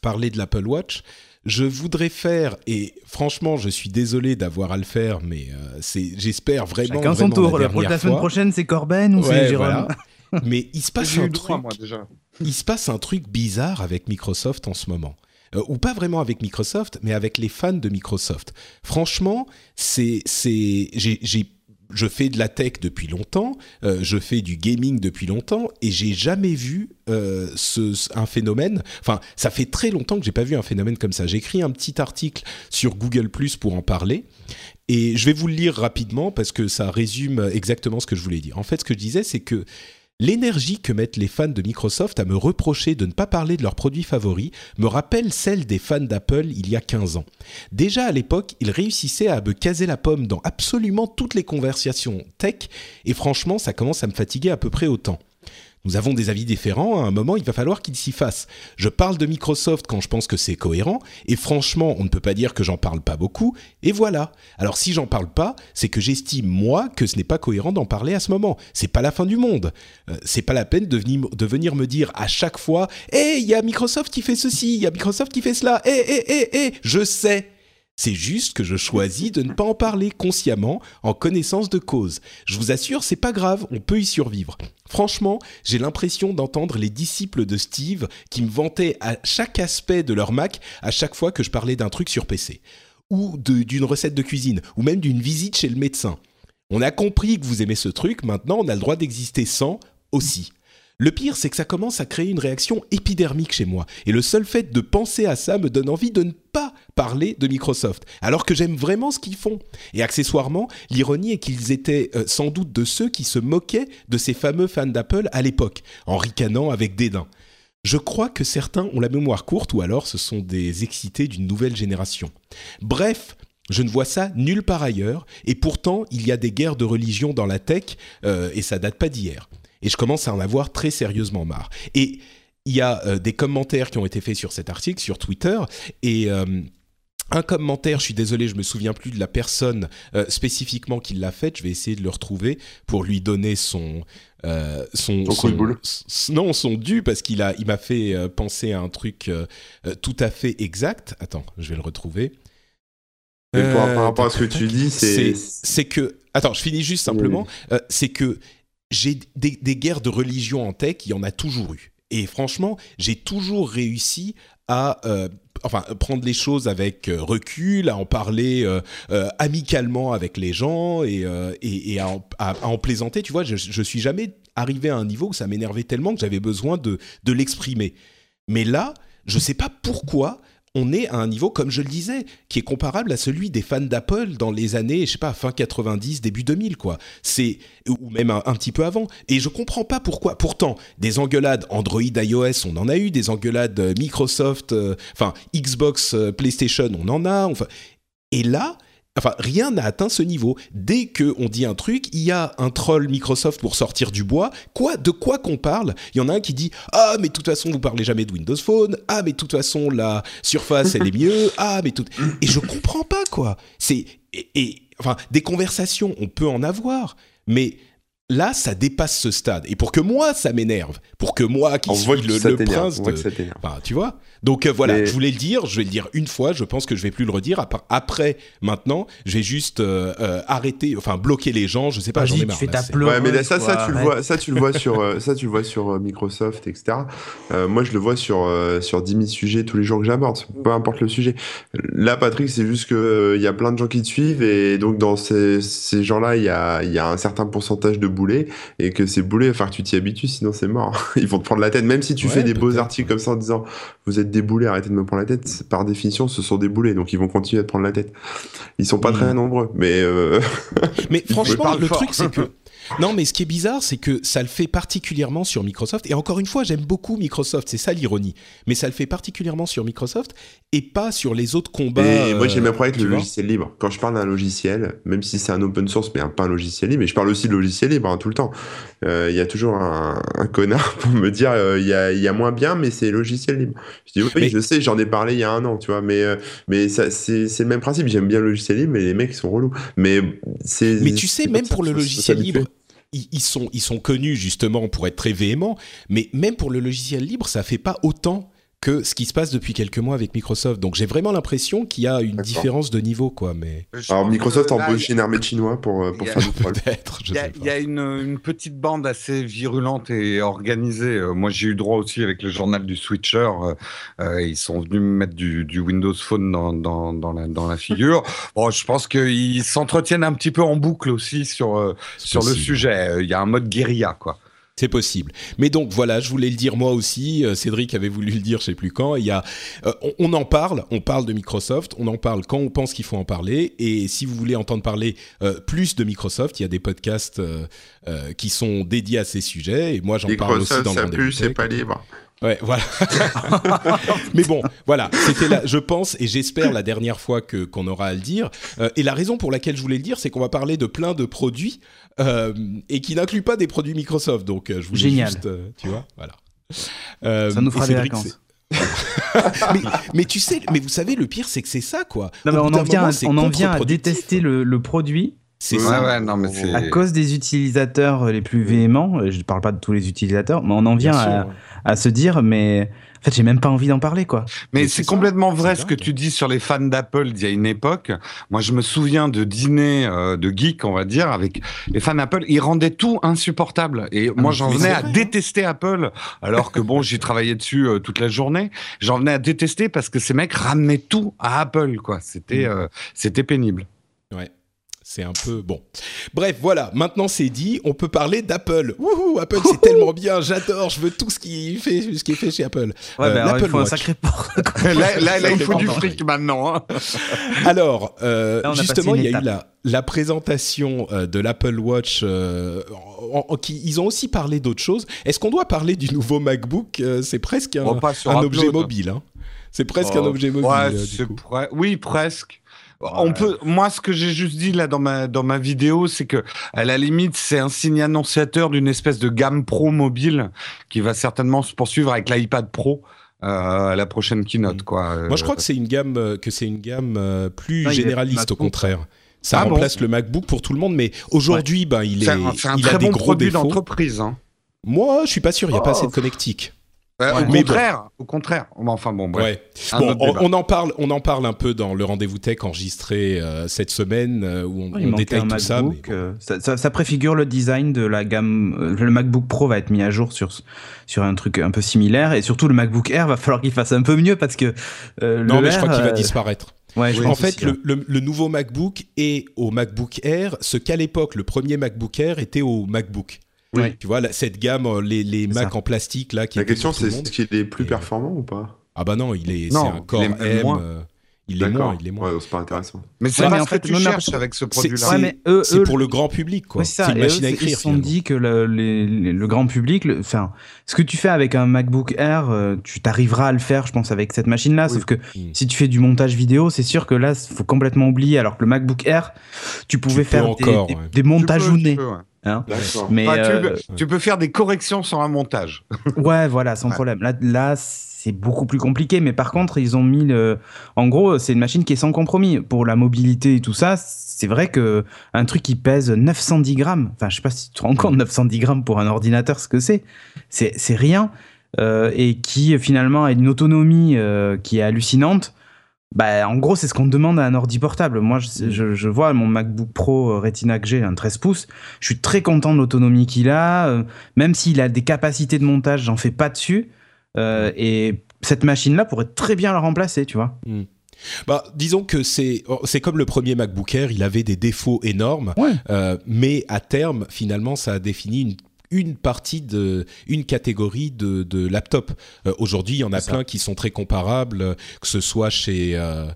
parler de l'Apple Watch, je voudrais faire, et franchement, je suis désolé d'avoir à le faire, mais euh, c'est, j'espère vraiment. Chacun son tour. La, la, semaine prochaine, c'est Corben ou c'est Jérôme Mais il se passe un truc. Il se passe un truc bizarre avec Microsoft en ce moment. Euh, ou pas vraiment avec Microsoft, mais avec les fans de Microsoft. Franchement, c'est, c'est, j'ai je fais de la tech depuis longtemps, euh, je fais du gaming depuis longtemps et j'ai jamais vu euh, un phénomène. Enfin, ça fait très longtemps que j'ai pas vu un phénomène comme ça. J'ai écrit un petit article sur Google Plus pour en parler et je vais vous le lire rapidement parce que ça résume exactement ce que je voulais dire. En fait, ce que je disais, c'est que L'énergie que mettent les fans de Microsoft à me reprocher de ne pas parler de leurs produits favoris me rappelle celle des fans d'Apple il y a 15 ans. Déjà à l'époque, ils réussissaient à me caser la pomme dans absolument toutes les conversations tech, et franchement, ça commence à me fatiguer à peu près autant. Nous avons des avis différents, à un moment il va falloir qu'ils s'y fassent. Je parle de Microsoft quand je pense que c'est cohérent, et franchement on ne peut pas dire que j'en parle pas beaucoup, et voilà. Alors si j'en parle pas, c'est que j'estime moi que ce n'est pas cohérent d'en parler à ce moment. C'est pas la fin du monde. Euh, c'est pas la peine de venir, me dire à chaque fois, hé, il y a Microsoft qui fait ceci, il y a Microsoft qui fait cela, hé, hé, hé, hé, je sais. C'est juste que je choisis de ne pas en parler consciemment, en connaissance de cause. Je vous assure, c'est pas grave, on peut y survivre. Franchement, j'ai l'impression d'entendre les disciples de Steve qui me vantaient à chaque aspect de leur Mac à chaque fois que je parlais d'un truc sur PC, ou d'une recette de cuisine, ou même d'une visite chez le médecin. On a compris que vous aimez ce truc, maintenant on a le droit d'exister sans aussi. Le pire, c'est que ça commence à créer une réaction épidermique chez moi. Et le seul fait de penser à ça me donne envie de ne pas parler de Microsoft, alors que j'aime vraiment ce qu'ils font. Et accessoirement, l'ironie est qu'ils étaient euh, sans doute de ceux qui se moquaient de ces fameux fans d'Apple à l'époque, en ricanant avec dédain. Je crois que certains ont la mémoire courte ou alors ce sont des excités d'une nouvelle génération. Bref, je ne vois ça nulle part ailleurs, et pourtant il y a des guerres de religion dans la tech, euh, et ça date pas d'hier. Et je commence à en avoir très sérieusement marre. Et il y a euh, des commentaires qui ont été faits sur cet article, sur Twitter, et... Euh, un commentaire, je suis désolé, je me souviens plus de la personne euh, spécifiquement qui l'a fait. Je vais essayer de le retrouver pour lui donner son son, son, non son dû parce qu'il a il m'a fait penser à un truc tout à fait exact. Attends, je vais le retrouver. par, rapport à ce que tu dis, c'est c'est que attends, je finis juste simplement. c'est que j'ai des, guerres de religion en tech, il y en a toujours eu. Et franchement, j'ai toujours réussi à euh, enfin prendre les choses avec euh, recul, à en parler euh, amicalement avec les gens et, à, en, plaisanter. Tu vois, je, je suis jamais arrivé à un niveau où ça m'énervait tellement que j'avais besoin de, l'exprimer. Mais là, je sais pas pourquoi on est à un niveau, comme je le disais, qui est comparable à celui des fans d'Apple dans les années, je sais pas, fin 90, début 2000, quoi. C'est ou même un, petit peu avant. Et je comprends pas pourquoi. Pourtant, des engueulades Android, iOS, on en a eu, des engueulades euh, Microsoft, euh, enfin Xbox, euh, PlayStation, on en a. Enfin, et là, Enfin, rien n'a atteint ce niveau. Dès que on dit un truc, il y a un troll Microsoft pour sortir du bois. Quoi, de quoi qu'on parle? Il y en a un qui dit ah mais de toute façon vous parlez jamais de Windows Phone. Ah mais de toute façon la Surface elle est mieux. Ah mais tout. Et je comprends pas quoi. C'est et, enfin des conversations on peut en avoir, mais là, ça dépasse ce stade. Et pour que moi, ça m'énerve, pour que moi, qui suis le, prince de... tu vois Donc euh, voilà, je voulais le dire, je vais le dire une fois, je pense que je vais plus le redire. Après, maintenant, je vais juste euh, euh, arrêter, enfin bloquer les gens, je sais pas, j'en ai marre. ouais, mais ça, ça, tu le vois, ça, tu le vois sur, ça, tu le vois sur Microsoft, etc. moi, je le vois sur, sur 10 000 sujets tous les jours que j'aborde, peu importe le sujet. Là, Patrick, c'est juste qu'il il y a plein de gens qui te suivent et donc dans ces, ces gens-là, il y a, y a un certain pourcentage de boulet et que ces boulets, enfin, tu t'y habitues, sinon c'est mort. Ils vont te prendre la tête. Même si tu fais des beaux articles comme ça en disant vous êtes des boulets, arrêtez de me prendre la tête, par définition, ce sont des boulets, donc ils vont continuer à te prendre la tête. Ils sont pas très nombreux, mais. Euh, mais franchement, le truc, c'est que non, mais ce qui est bizarre, c'est que ça le fait particulièrement sur Microsoft. Et encore une fois, j'aime beaucoup Microsoft, c'est ça l'ironie. Mais ça le fait particulièrement sur Microsoft et pas sur les autres combats. Et moi, j'ai même problème avec le logiciel libre. Quand je parle d'un logiciel, même si c'est un open source, mais pas un logiciel libre, mais je parle aussi de logiciel libre hein, tout le temps. Euh, il y a toujours un, connard pour me dire euh, il y, a, moins bien, mais c'est logiciel libre. Je dis oui, je sais, j'en ai parlé il y a un an, tu vois, mais, euh, mais c'est le même principe. J'aime bien le logiciel libre, mais les mecs sont relous. Mais, mais tu sais, même pour le logiciel libre, ils sont, ils sont connus justement pour être très véhéments, mais même pour le logiciel libre, ça fait pas autant que ce qui se passe depuis quelques mois avec Microsoft. Donc j'ai vraiment l'impression qu'il y a une différence de niveau, quoi. Mais alors Microsoft embauche une armée de chinois pour, euh, pour faire Peut-être. Il y a, une, une, petite bande assez virulente et organisée. Euh, moi, j'ai eu droit aussi avec le journal du Switcher. Euh, ils sont venus me mettre du, du Windows Phone dans, dans, dans, la, dans la figure. bon, je pense qu'ils s'entretiennent un petit peu en boucle aussi sur, sur le sujet. Il y a un mode guérilla, quoi. C'est possible. Mais donc voilà, je voulais le dire moi aussi. Euh, Cédric avait voulu le dire, je sais plus quand. Il y a, euh, on, en parle, on parle de Microsoft, on en parle quand on pense qu'il faut en parler. Et si vous voulez entendre parler euh, plus de Microsoft, il y a des podcasts qui sont dédiés à ces sujets. Et moi, j'en parle aussi dans le plus, c'est pas libre. Ouais, voilà. Mais bon, voilà, c'était là, je pense et j'espère la dernière fois que qu'on aura à le dire. et la raison pour laquelle je voulais le dire, c'est qu'on va parler de plein de produits euh, et qui n'inclut pas des produits Microsoft. Donc, euh, je voulais Génial. juste, euh, tu vois, voilà. ça nous fera des vacances. mais, tu sais, mais vous savez, le pire, c'est que c'est ça, quoi. Non, mais on en vient, on en vient à détester le, produit C'est Ouais, ça. ouais, non, mais c'est- À cause des utilisateurs les plus véhéments, euh, je ne parle pas de tous les utilisateurs, mais on en vient sûr, à, ouais. à se dire, mais en fait, j'ai même pas envie d'en parler, quoi. Mais Mais c'est c'est ça, complètement vrai c'est ce que tu dis sur les fans d'Apple d'il y a une époque. Moi, je me souviens de dîners euh, de geeks, on va dire, avec les fans d'Apple. Ils rendaient tout insupportable. Et moi, mais j'en venais à vrai, hein. détester Apple, alors que bon, j'y travaillais dessus euh, toute la journée. J'en venais à détester parce que ces mecs ramenaient tout à Apple, quoi. C'était, Mm. euh, c'était pénible. Ouais. C'est un peu bon. Bref, voilà. Maintenant c'est dit, on peut parler d'Apple. Wouhou, Apple c'est tellement bien. J'adore. Je veux tout ce qui fait, ce qui est fait chez Apple. Ouais, Euh, bah, alors, il faut un sacré port. là, là, là, il faut du fric maintenant. hein. Alors, euh, Là, justement, il y a eu la, la présentation euh, de l'Apple Watch. euh, en- en- qui, ils ont aussi parlé d'autres choses. Est-ce qu'on doit parler du nouveau MacBook Euh, C'est presque un, Upload. objet mobile. hein. C'est presque Oh, un objet mobile. ouais, du c'est coup. pre- Oui, presque. On peut, moi, ce que j'ai juste dit là dans ma, dans ma vidéo, c'est que, à la limite, c'est un signe annonciateur d'une espèce de gamme pro mobile qui va certainement se poursuivre avec l'iPad Pro euh, à la prochaine keynote, Mm. quoi. Moi, je crois que c'est une gamme, euh, que c'est une gamme euh, plus Non, généraliste au contraire. Ça Ah bon remplace le MacBook pour tout le monde, mais aujourd'hui, ben, il est, un, il a très des bon gros produit défauts. d'entreprise. Hein. Moi, je suis pas sûr. Il y a pas Oh. assez de connectique. Ouais. Au Mais bon. contraire, au contraire. Enfin bon, bref. Ouais. Un Bon, autre on, en parle, on en parle un peu dans le rendez-vous tech enregistré euh, cette semaine euh, où on, on détaille tout ça. mais MacBook, bon. euh, ça, ça- ça préfigure le design de la gamme. euh, Le MacBook Pro va être mis à jour sur, sur un truc un peu similaire. Et surtout, le MacBook Air va falloir qu'il fasse un peu mieux parce que. euh, Non, le mais je crois qu'il va disparaître. Ouais, je Oui, en fait, hein. le, le- le nouveau MacBook est au MacBook Air, ce qu'à l'époque, le premier MacBook Air était au MacBook. Oui. Tu vois, cette gamme, euh, les, les C'est Mac ça. en plastique, là, qui La question, c'est est-ce qu'il est plus Et- performant ou pas? Ah bah non, il est, c'est Non, un Core il est M. moins. euh, il est moins, il est moins. Ouais, c'est pas intéressant. Mais c'est Ouais, pas mais ce en que fait, tu non, cherches avec ce C'est produit-là. Ouais, mais eux, C'est eux, pour le grand public, quoi. Ouais, c'est une Et eux, machine à écrire. Ils se sont dit que le, les- les- le grand public, enfin, ce que tu fais avec un MacBook Air, euh, tu t'arriveras à le faire, je pense, avec cette machine-là. Oui. Sauf que Mm. si tu fais du montage vidéo, c'est sûr que là, il faut complètement oublier. Alors que le MacBook Air, tu pouvais faire des- encore, des, ouais. des montages peux, hein. Mais tu, euh, peux, tu peux faire des corrections sur un montage. ouais, voilà, sans Ouais. problème. Là, là, c'est beaucoup plus compliqué. Mais par contre, ils ont mis le. En gros, c'est une machine qui est sans compromis pour la mobilité et tout ça. C'est vrai que un truc qui pèse 910 grammes. Enfin, je sais pas si tu te rends compte 910 grammes pour un ordinateur, ce que c'est. C'est c'est rien. Euh, et qui finalement a une autonomie euh, qui est hallucinante. Bah, en gros, c'est ce qu'on demande à un ordi portable. Moi, je, je- je vois mon MacBook Pro euh, Retina que j'ai, un 13 pouces. Je suis très content de l'autonomie qu'il a. euh, même s'il a des capacités de montage, j'en fais pas dessus. Euh, et cette machine-là pourrait très bien le remplacer, tu vois. Bah, disons que c'est oh, c'est comme le premier MacBook Air, il avait des défauts énormes, Ouais. euh, mais à terme, finalement, ça a défini une une partie de une catégorie de, de laptop. Euh, Aujourd'hui, il y en a plein qui sont très comparables, euh, que ce soit chez euh,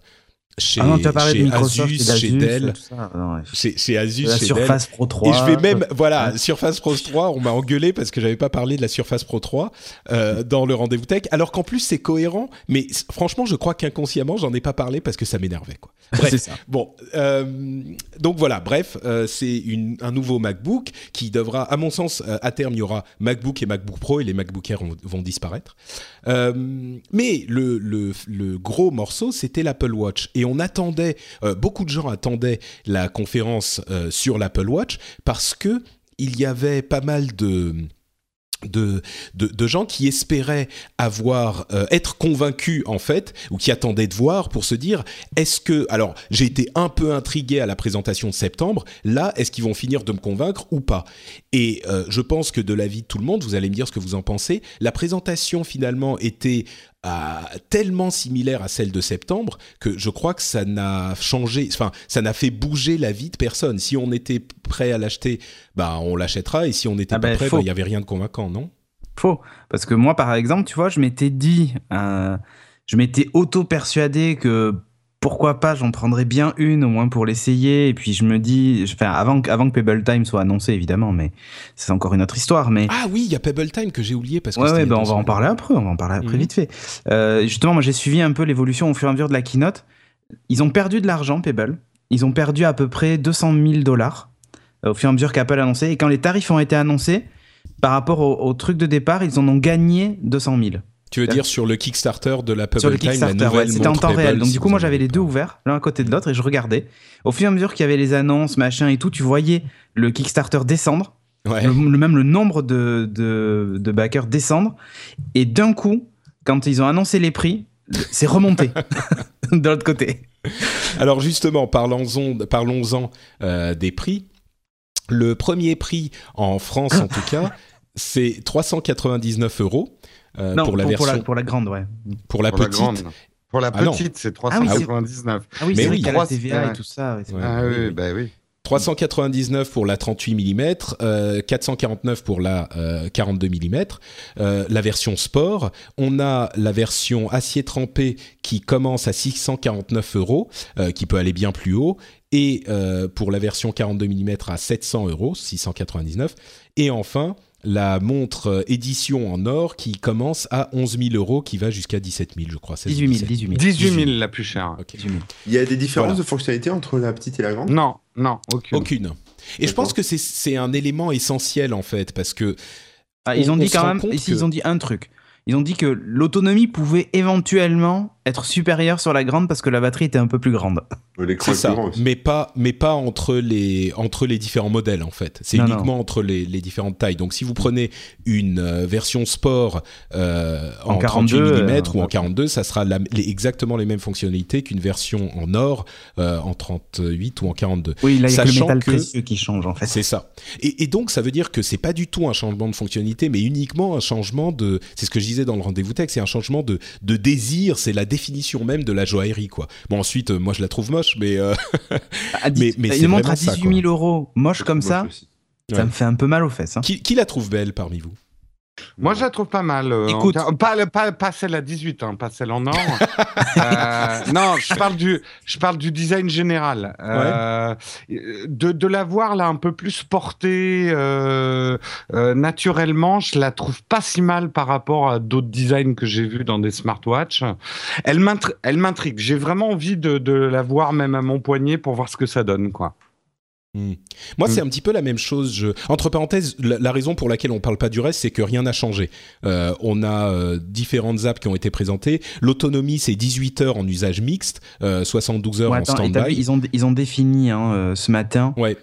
chez, ah non, as parlé chez de Microsoft Asus, chez Dell, ouais. chez, chez Asus, La chez Surface Pro 3. et je vais même, voilà. Surface Pro 3, on m'a engueulé parce que j'avais pas parlé de la Surface Pro 3 euh, dans le rendez-vous tech, alors qu'en plus c'est cohérent, mais franchement, je crois qu'inconsciemment, j'en ai pas parlé parce que ça m'énervait, quoi. Bref. ça. Bon, euh, donc voilà, bref, euh, c'est un nouveau MacBook qui devra, à mon sens, à terme, il y aura MacBook et MacBook Pro et les MacBook Air vont, vont disparaître. Mais le, le, le gros morceau, c'était l'Apple Watch. Et on attendait, euh, beaucoup de gens attendaient la conférence euh, sur l'Apple Watch parce que il y avait pas mal de... Gens qui espéraient avoir euh, être convaincus en fait ou qui attendaient de voir pour se dire est-ce que alors j'ai été un peu intrigué à la présentation de septembre là est-ce qu'ils vont finir de me convaincre ou pas? Et je pense que de l'avis de tout le monde vous allez me dire ce que vous en pensez. La présentation finalement était tellement similaire à celle de septembre que je crois que ça n'a changé enfin ça n'a fait bouger la vie de personne. Si on était prêt à l'acheter bah on l'achètera. Et si on n'était Ah pas bah, prêt bah, il y avait rien de convaincant non? Faux. Parce que moi, par exemple, tu vois, je m'étais dit, euh, je m'étais auto-persuadé que pourquoi pas, j'en prendrais bien une, au moins pour l'essayer. Et puis je me dis, enfin, avant, que- avant que Pebble Time soit annoncé, évidemment, mais c'est encore une autre histoire. Mais ah oui il y a Pebble Time que j'ai oublié parce que ouais, ouais, ben, on va en parler après. On va en parler après Mhm. vite fait. Euh, justement, moi, j'ai suivi un peu l'évolution au fur et à mesure de la keynote. Ils ont perdu de l'argent, Pebble. Ils ont perdu à peu près 200 000 dollars euh, au fur et à mesure qu'Apple a annoncé. Et quand les tarifs ont été annoncés, par rapport au, au truc de départ, ils en ont gagné 200 000. Tu veux dire sur le Kickstarter de la Pebble sur le Time, Kickstarter, ouais, c'était en temps réel. Donc du coup, moi j'avais les deux ouverts, l'un à côté de l'autre, et je regardais. Au fur et à mesure qu'il y avait les annonces, machin et tout, tu voyais le Kickstarter descendre, Ouais. le, le- même le nombre de, de, de backers descendre, et d'un coup, quand ils ont annoncé les prix, c'est remonté de l'autre côté. Alors justement, parlons-en parlons euh, des prix. Le premier prix en France, en tout cas, c'est 399 euros euh, non, pour la version pour, la, pour la grande, ouais. pour la Pour la petite. grande. Pour la Ah petite, c'est Ah oui, c'est- 399. Ah oui, Mais c'est vrai oui. qu'il y a la Trois- TVA et tout ça. ouais, Ouais. Ah oui, oui, oui. bah oui. 399 pour la 38 mm, euh, 449 pour la euh, 42 mm. Euh, la version sport, on a la version acier trempé qui commence à 649 euros, euh, qui peut aller bien plus haut, et euh, pour la version 42 mm à 700 euros, 699. Et enfin, la montre euh, édition en or qui commence à 11 000 euros, qui va jusqu'à 17 000, je crois. 16 18 000, 17. 18 000. 18 000 la plus chère. Ok. 18 000. Il y a des différences Voilà. de fonctionnalité entre la petite et la grande? Non, non, aucune. Aucune. Et je pense que c'est- c'est un élément essentiel en fait, parce que Ah, ils On- ont on dit se quand même, ici, que- ils ont dit un truc. Ils ont dit que l'autonomie pouvait éventuellement être supérieure sur la grande parce que la batterie était un peu plus grande. C'est est ça, mais pas, mais pas entre les entre les différents modèles en fait. C'est Non, uniquement entre les, les différentes tailles. Donc si vous prenez une euh, version sport euh, en, En 42 42, mm euh, ou en 42, ça sera la- les- exactement les mêmes fonctionnalités qu'une version en or euh, en 38 ou en 42. Oui, là, il y a que le Sachant métal que- précieux qui change en fait. C'est ça. Et, et donc, ça veut dire que c'est pas du tout un changement de fonctionnalité, mais uniquement un changement de. C'est ce que je disais dans le rendez-vous tech, c'est un changement de, de désir. C'est la définition même de la joaillerie, quoi. Bon, ensuite, euh, moi, je la trouve moche, mais euh, À mais- mais c'est une montre à ça, 18 000 euros, moche comme ça, aussi. ça Ouais. me fait un peu mal aux fesses. hein. qui, qui la trouve belle parmi vous? Moi, je la trouve pas mal. euh, en Écoute. ter- pas, pas, pas celle à 18, hein, pas celle en or. Euh, non, je parle du, je parle du design général. Euh, de, de la voir là un peu plus portée euh, naturellement, je la trouve pas si mal par rapport à d'autres designs que j'ai vus dans des smartwatches. Elle m'intrigue. J'ai vraiment envie de, de la voir même à mon poignet pour voir ce que ça donne, quoi. Hmm. Moi, c'est un petit peu la même chose. Je... Entre parenthèses, la, la raison pour laquelle on parle pas du reste, c'est que rien n'a changé. Euh, on a euh, différentes apps qui ont été présentées. L'autonomie, c'est 18 heures en usage mixte, euh, 72 heures Ouais, en attends, et vu, stand-by. ils, ont, ils ont défini hein, euh, ce matin Ouais,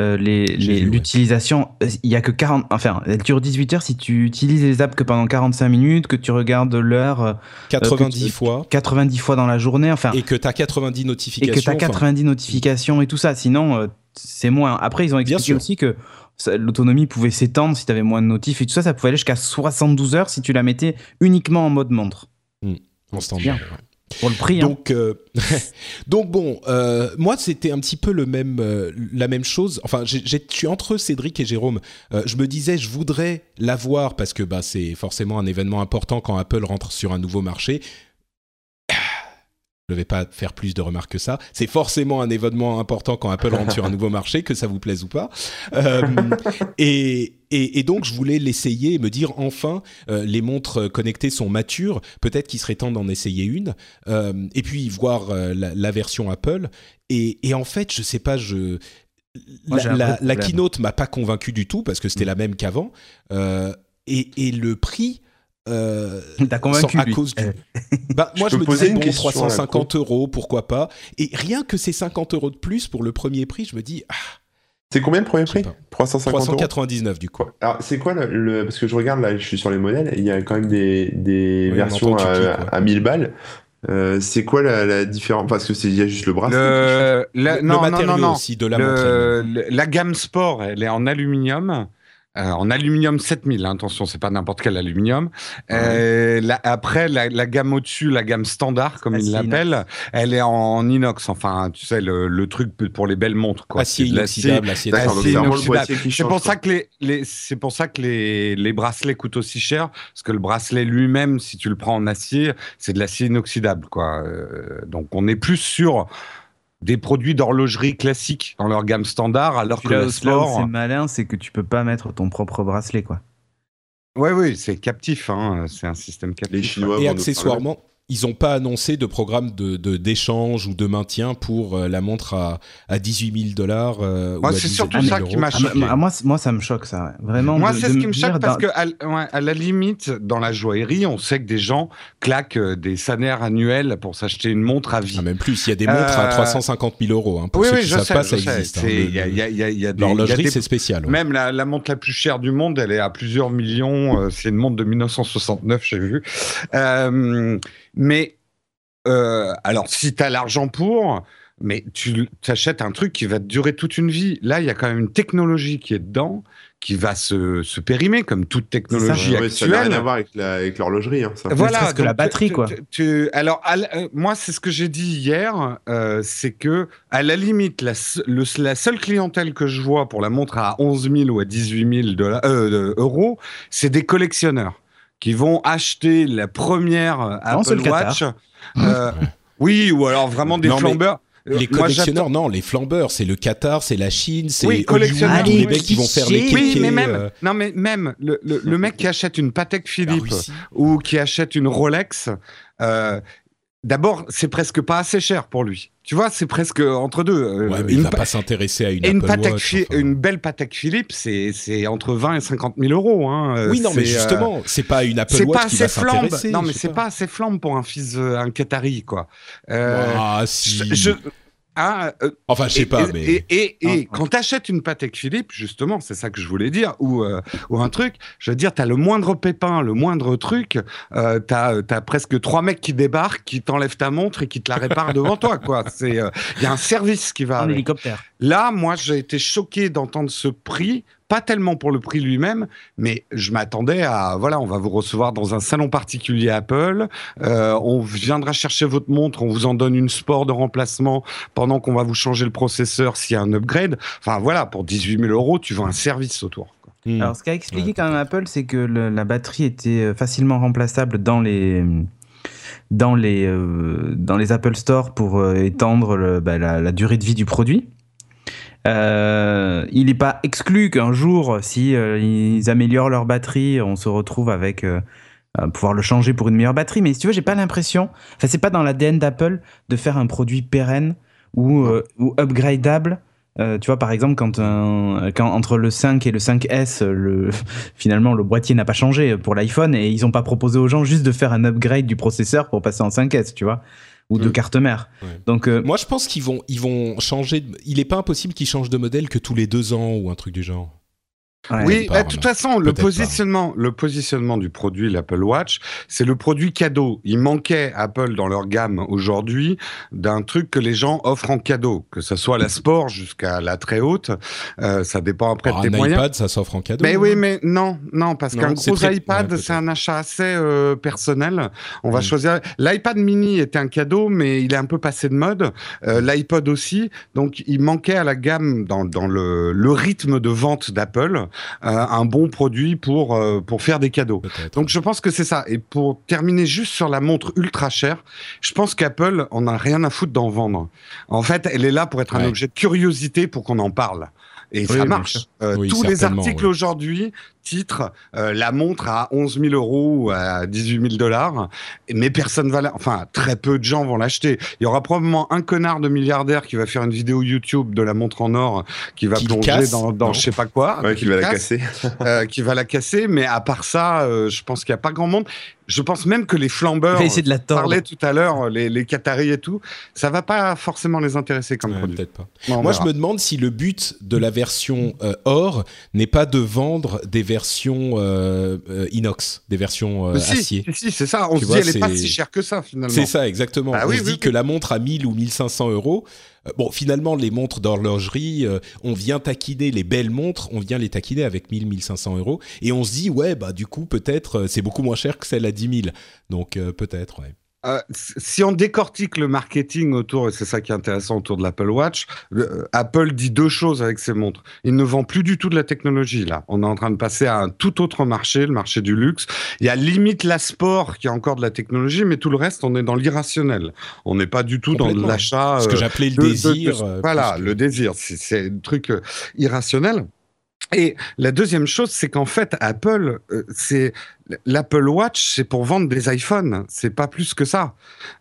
euh, les- J'ai les- vu, ouais. l'utilisation. Il y a que 40. Enfin, elle dure 18 heures si tu utilises les apps que pendant 45 minutes, que tu regardes l'heure euh, 90 que tu- fois. 90 fois dans la journée. Enfin, Et que tu as 90 et notifications. que tu as enfin, 90 notifications et tout ça. Sinon, euh, c'est moins. Après, ils ont Bien expliqué aussi que l'autonomie pouvait s'étendre si tu avais moins de notifs et tout ça. Ça pouvait aller jusqu'à 72 heures si tu la mettais uniquement en mode montre. en stand-by, bien. ouais. Pour le prix. hein. Donc, euh, donc bon, euh, moi c'était un petit peu le même, euh, la même chose. Enfin, je suis entre Cédric et Jérôme. Je me disais, je voudrais l'avoir parce que bah, c'est forcément un événement important quand Apple rentre sur un nouveau marché. Je ne vais pas faire plus de remarques que ça. C'est forcément un événement important quand Apple rentre sur un nouveau marché, que ça vous plaise ou pas. Euh, et, et, et donc, je voulais l'essayer et me dire enfin, euh, les montres connectées sont matures. Peut-être qu'il serait temps d'en essayer une. Euh, et puis voir la, la version Apple. Et, et en fait, je sais pas, je Moi, la, la- la. Mm. keynote m'a pas convaincu du tout parce que c'était la même qu'avant. Et le prix. Euh, T'as convaincu. sans- à lui. cause du- Euh, bah, moi, Je me disais, bon, question, là, 350 euros, pourquoi pas? Et rien que ces 50 euros de plus pour le premier prix, je me dis, ah, C'est combien le premier prix? pas. 350 euros? 399 du coup. Quoi. Alors, c'est quoi le, le- Parce que je regarde là, je suis sur les modèles, il y a quand même des, des Oui, on versions à, tu cliques, ouais. à 1000 balles. Euh, c'est quoi la, la différence? Parce que c'est il y a juste le bracelet. Le, la- le non, non, matériau non, non. aussi de la Le- montre. elle-même. le- la gamme sport, elle est en aluminium. Euh, en aluminium 7000, hein, attention, c'est pas n'importe quel aluminium. Euh, la- après, la, la gamme au-dessus, la gamme standard, comme Acier ils l'appellent, elle est en inox. Enfin, tu sais, le, le truc pour les belles montres. Quoi. Acier inoxydable, acier c'est pour ça que les, les c'est pour ça que les, les bracelets coûtent aussi cher parce que le bracelet lui-même, si tu le prends en acier, c'est de l'acier inoxydable, quoi. Euh, donc on est plus sur des produits d'horlogerie classiques dans leur gamme standard, alors que là, le sport, c'est malin, c'est que tu peux pas mettre ton propre bracelet, quoi. ouais, oui, c'est captif, hein, c'est un système captif. Les Chinois Et vont nous accessoirement, ils n'ont pas annoncé de programme de d'échange ou de maintien pour euh, la montre à, à 18 000 dollars. Euh, c'est surtout ça qui m'a choqué. Ah, moi, moi, ça me choque, ça. Vraiment. Moi, c'est ce qui me choque parce que, à, la limite, dans la joaillerie, on sait que des gens claquent euh, des salaires annuels pour s'acheter une montre à vie. Ah, même plus, il y a des montres à 350 000 euros. Hein, pour oui, ceux oui, qui je savent sais, pas, je ça sais. existe. Des, L'horlogerie, c'est spécial. Ouais. Même la, la, montre la plus chère du monde, elle est à plusieurs millions. c'est une montre de 1969, j'ai vu. Mais euh, alors, si tu as l'argent pour, mais tu achètes un truc qui va te durer toute une vie. Là, il y a quand même une technologie qui est dedans, qui va se, se périmer, comme toute technologie ça, actuelle. ça n'a rien à voir avec l'horlogerie. Hein, voilà, que la batterie, quoi. Tu, tu, alors, à, euh, moi, c'est ce que j'ai dit hier, euh, c'est que, à la limite, la, le, la, seule clientèle que je vois pour la montre à 11 000 ou à 18 000 dollars, euh, euros, c'est des collectionneurs qui vont acheter la première Apple non, Watch. Euh, oui, ou alors vraiment des non, flambeurs. Les collectionneurs, non, les flambeurs, c'est le Qatar, c'est la Chine, c'est oui, collectionneurs, tous les mecs qui vont faire les kékés, Oui, mais même, euh... non, mais même le, le, le, mec qui achète une Patek Philippe ou qui achète une Rolex, euh, D'abord, c'est presque pas assez cher pour lui. Tu vois, c'est presque entre deux. Ouais, mais il va pas s'intéresser à une, une Apple Watch, enfin. Une belle Patek Philippe, c'est entre 20 et 50 000 euros. Hein. Oui, non, mais justement, euh, c'est pas une Apple Watch pas qui va s'intéresser. Non, mais c'est pas. pas assez flambe pour un fils, euh, un Qatari, quoi. Euh, ah, si. Je, je, ah, euh, enfin, je sais pas, et, mais. Et, et, et ah, quand tu achètes une Patek Philippe, justement, c'est ça que je voulais dire, ou, euh, ou un truc, je veux dire, tu as le moindre pépin, le moindre truc, euh, tu as, as, presque trois mecs qui débarquent, qui t'enlèvent ta montre et qui te la réparent devant toi, quoi. Il euh, y a un service qui va. Avec. hélicoptère. Là, moi, j'ai été choqué d'entendre ce prix pas tellement pour le prix lui-même, mais je m'attendais à, voilà, on va vous recevoir dans un salon particulier Apple, euh, on viendra chercher votre montre, on vous en donne une sport de remplacement pendant qu'on va vous changer le processeur s'il y a un upgrade. Enfin voilà, pour 18 000 euros, tu vends un service autour. Quoi. Mmh. Alors ce qu'a expliqué ouais, quand même Apple, c'est que le, la batterie était facilement remplaçable dans les dans les euh, dans les Apple Store pour euh, étendre le, bah, la, la durée de vie du produit. Euh, il n'est pas exclu qu'un jour, si euh, ils améliorent leur batterie, on se retrouve avec euh, pouvoir le changer pour une meilleure batterie. Mais si tu veux, j'ai pas l'impression. Enfin, c'est pas dans l'ADN d'Apple de faire un produit pérenne ou, ou upgradable. tu vois, par exemple, quand, un, quand entre le 5 et le 5S, le, finalement, le boîtier n'a pas changé pour l'iPhone et ils n'ont pas proposé aux gens juste de faire un upgrade du processeur pour passer en 5S, tu vois ou de carte mère. Ouais. Donc euh, moi je pense qu'ils vont ils vont changer. De... Il est pas impossible qu'ils changent de modèle que tous les deux ans ou un truc du genre. Ouais, oui, de toute façon, le positionnement, le positionnement du produit, l'Apple Watch, c'est le produit cadeau. Il manquait Apple dans leur gamme aujourd'hui d'un truc que les gens offrent en cadeau, que ce soit la sport jusqu'à la très haute. Euh, ça dépend après Alors, de tes un moyens. iPad, ça s'offre en cadeau. Mais oui, mais non, non, parce qu'un gros très... iPad, ouais, c'est un achat assez euh, personnel. On va Mm. choisir. L'iPad Mini était un cadeau, mais il est un peu passé de mode. Euh, L'iPod aussi. Donc, il manquait à la gamme dans, dans le, le rythme de vente d'Apple un bon produit pour, euh, pour faire des cadeaux. Donc je pense que c'est ça. Et pour terminer juste sur la montre ultra chère, je pense qu'Apple en a rien à foutre d'en vendre. En fait, elle est là pour être un objet de curiosité pour qu'on en parle. Et Oui, ça marche. Euh, Oui, tous les articles oui. aujourd'hui titrent euh, la montre à 11 000 euros ou à 18 000 dollars, mais personne va la... Enfin, très peu de gens vont l'acheter. Il y aura probablement un connard de milliardaire qui va faire une vidéo YouTube de la montre en or qui va Qui plonger casse, dans, dans je sais pas quoi. Ouais, qui va la casse casser. euh, qui va la casser. Mais à part ça, euh, je pense qu'il n'y a pas grand monde. Je pense même que les flambeurs, de la parlait tout à l'heure, les, les Qataris et tout, ça va pas forcément les intéresser comme Ouais, produit. peut-être pas. Moi, je me demande si le but de la version euh, or n'est pas de vendre des versions euh, euh, inox, des versions euh, si, acier. si, c'est ça. On Tu se vois, dit, elle est pas si chère que ça finalement. C'est ça, exactement. Bah on oui, se oui, dit oui. que la montre à 1000 ou 1500 euros. euh, Bon, finalement, les montres d'horlogerie, euh, on vient taquiner les belles montres, on vient les taquiner avec 1000, 1500 euros, et on se dit, ouais, bah du coup, peut-être, euh, c'est beaucoup moins cher que celle à 10 000. Donc, euh, peut-être, ouais. Euh, si on décortique le marketing autour, et c'est ça qui est intéressant autour de l'Apple Watch, le- euh, Apple dit deux choses avec ses montres. Il ne vend plus du tout de la technologie, là. On est en train de passer à un tout autre marché, le marché du luxe. Il y a limite la sport qui a encore de la technologie, mais tout le reste, on est dans l'irrationnel. On n'est pas du tout dans l'achat. Ce que euh, j'appelais le de- désir. de- euh, voilà, que- le désir. C'est- un truc irrationnel. Et la deuxième chose, c'est qu'en fait, Apple, euh, c'est l'Apple Watch, c'est pour vendre des iPhones. C'est pas plus que ça.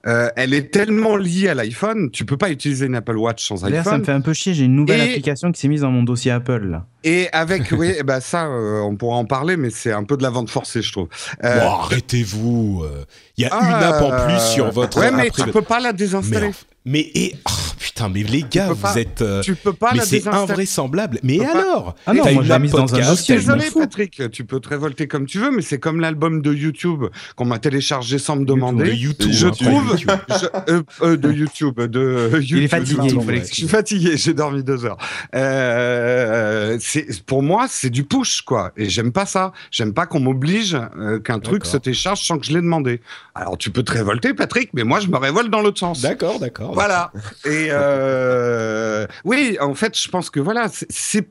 Euh, elle est tellement liée à l'iPhone, tu peux pas utiliser une Apple Watch sans D'ailleurs, ça me iPhone. fait un peu chier. J'ai une nouvelle Et- application qui s'est mise dans mon dossier Apple. Là. Et avec, oui, ben ça, euh, on pourra en parler, mais c'est un peu de la vente forcée, je trouve. Euh, Bon, arrêtez-vous. euh, Il y a ah, une app en plus sur votre. Ouais, mais après tu peux pas la désinstaller. Mais et oh, putain, mais les gars, vous pas- êtes. euh, Tu peux pas mais c'est invraisemblable. Mais peux pas- alors Ah non, moi une je l'ai app mise dans un m'en Désolé. Patrick, tu peux te révolter comme tu veux, mais c'est comme l'album de YouTube qu'on m'a téléchargé sans me de demander. YouTube. Je hein, trouve, YouTube. je- euh, euh, de YouTube, de YouTube. Il est fatigué, faut Je suis fatigué, j'ai dormi deux heures. Euh, c'est pour moi, c'est du push quoi, et j'aime pas ça. J'aime pas qu'on m'oblige euh, qu'un truc se télécharge sans que je l'ai demandé. Alors tu peux te révolter, Patrick, mais moi je me révolte dans l'autre sens. D'accord, d'accord. Voilà. Et euh, oui, en fait, je pense que voilà, c'est-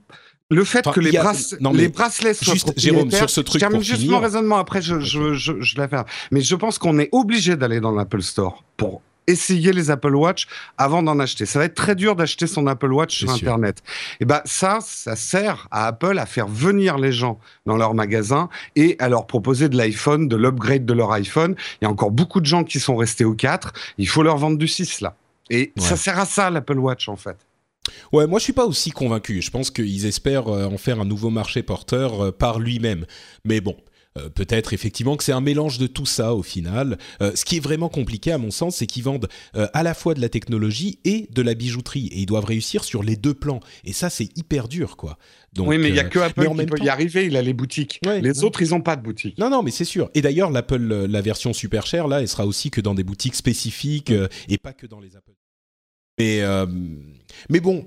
le fait Enfin, que les, a- brace- non, mais les bracelets soient juste, Jérôme, sur ce truc termine juste finir. mon raisonnement. Après, je, je, je, je la fais. Mais je pense qu'on est obligé d'aller dans l'Apple Store pour essayer les Apple Watch avant d'en acheter. Ça va être très dur d'acheter son Apple Watch sur sûr. Internet. Et ben ça, ça sert à Apple à faire venir les gens dans leur magasin et à leur proposer de l'iPhone, de l'upgrade de leur iPhone. Il y a encore beaucoup de gens qui sont restés au 4. Il faut leur vendre du 6 là. Et Ouais. ça sert à ça l'Apple Watch en fait. Ouais, moi je suis pas aussi convaincu. Je pense qu'ils espèrent euh, en faire un nouveau marché porteur euh, par lui-même. Mais bon. Euh, Peut-être effectivement que c'est un mélange de tout ça au final. Euh, ce qui est vraiment compliqué à mon sens, c'est qu'ils vendent euh, à la fois de la technologie et de la bijouterie, et ils doivent réussir sur les deux plans. Et ça, c'est hyper dur, quoi. Donc, oui, mais il y a que Apple qui peut temps- y arriver. Il a les boutiques. Ouais, les ouais. autres, ils ont pas de boutique. Non, non, mais c'est sûr. Et d'ailleurs, l'Apple, la version super chère, là, elle sera aussi que dans des boutiques spécifiques euh, et pas que dans les Apple. Mais, euh, mais bon,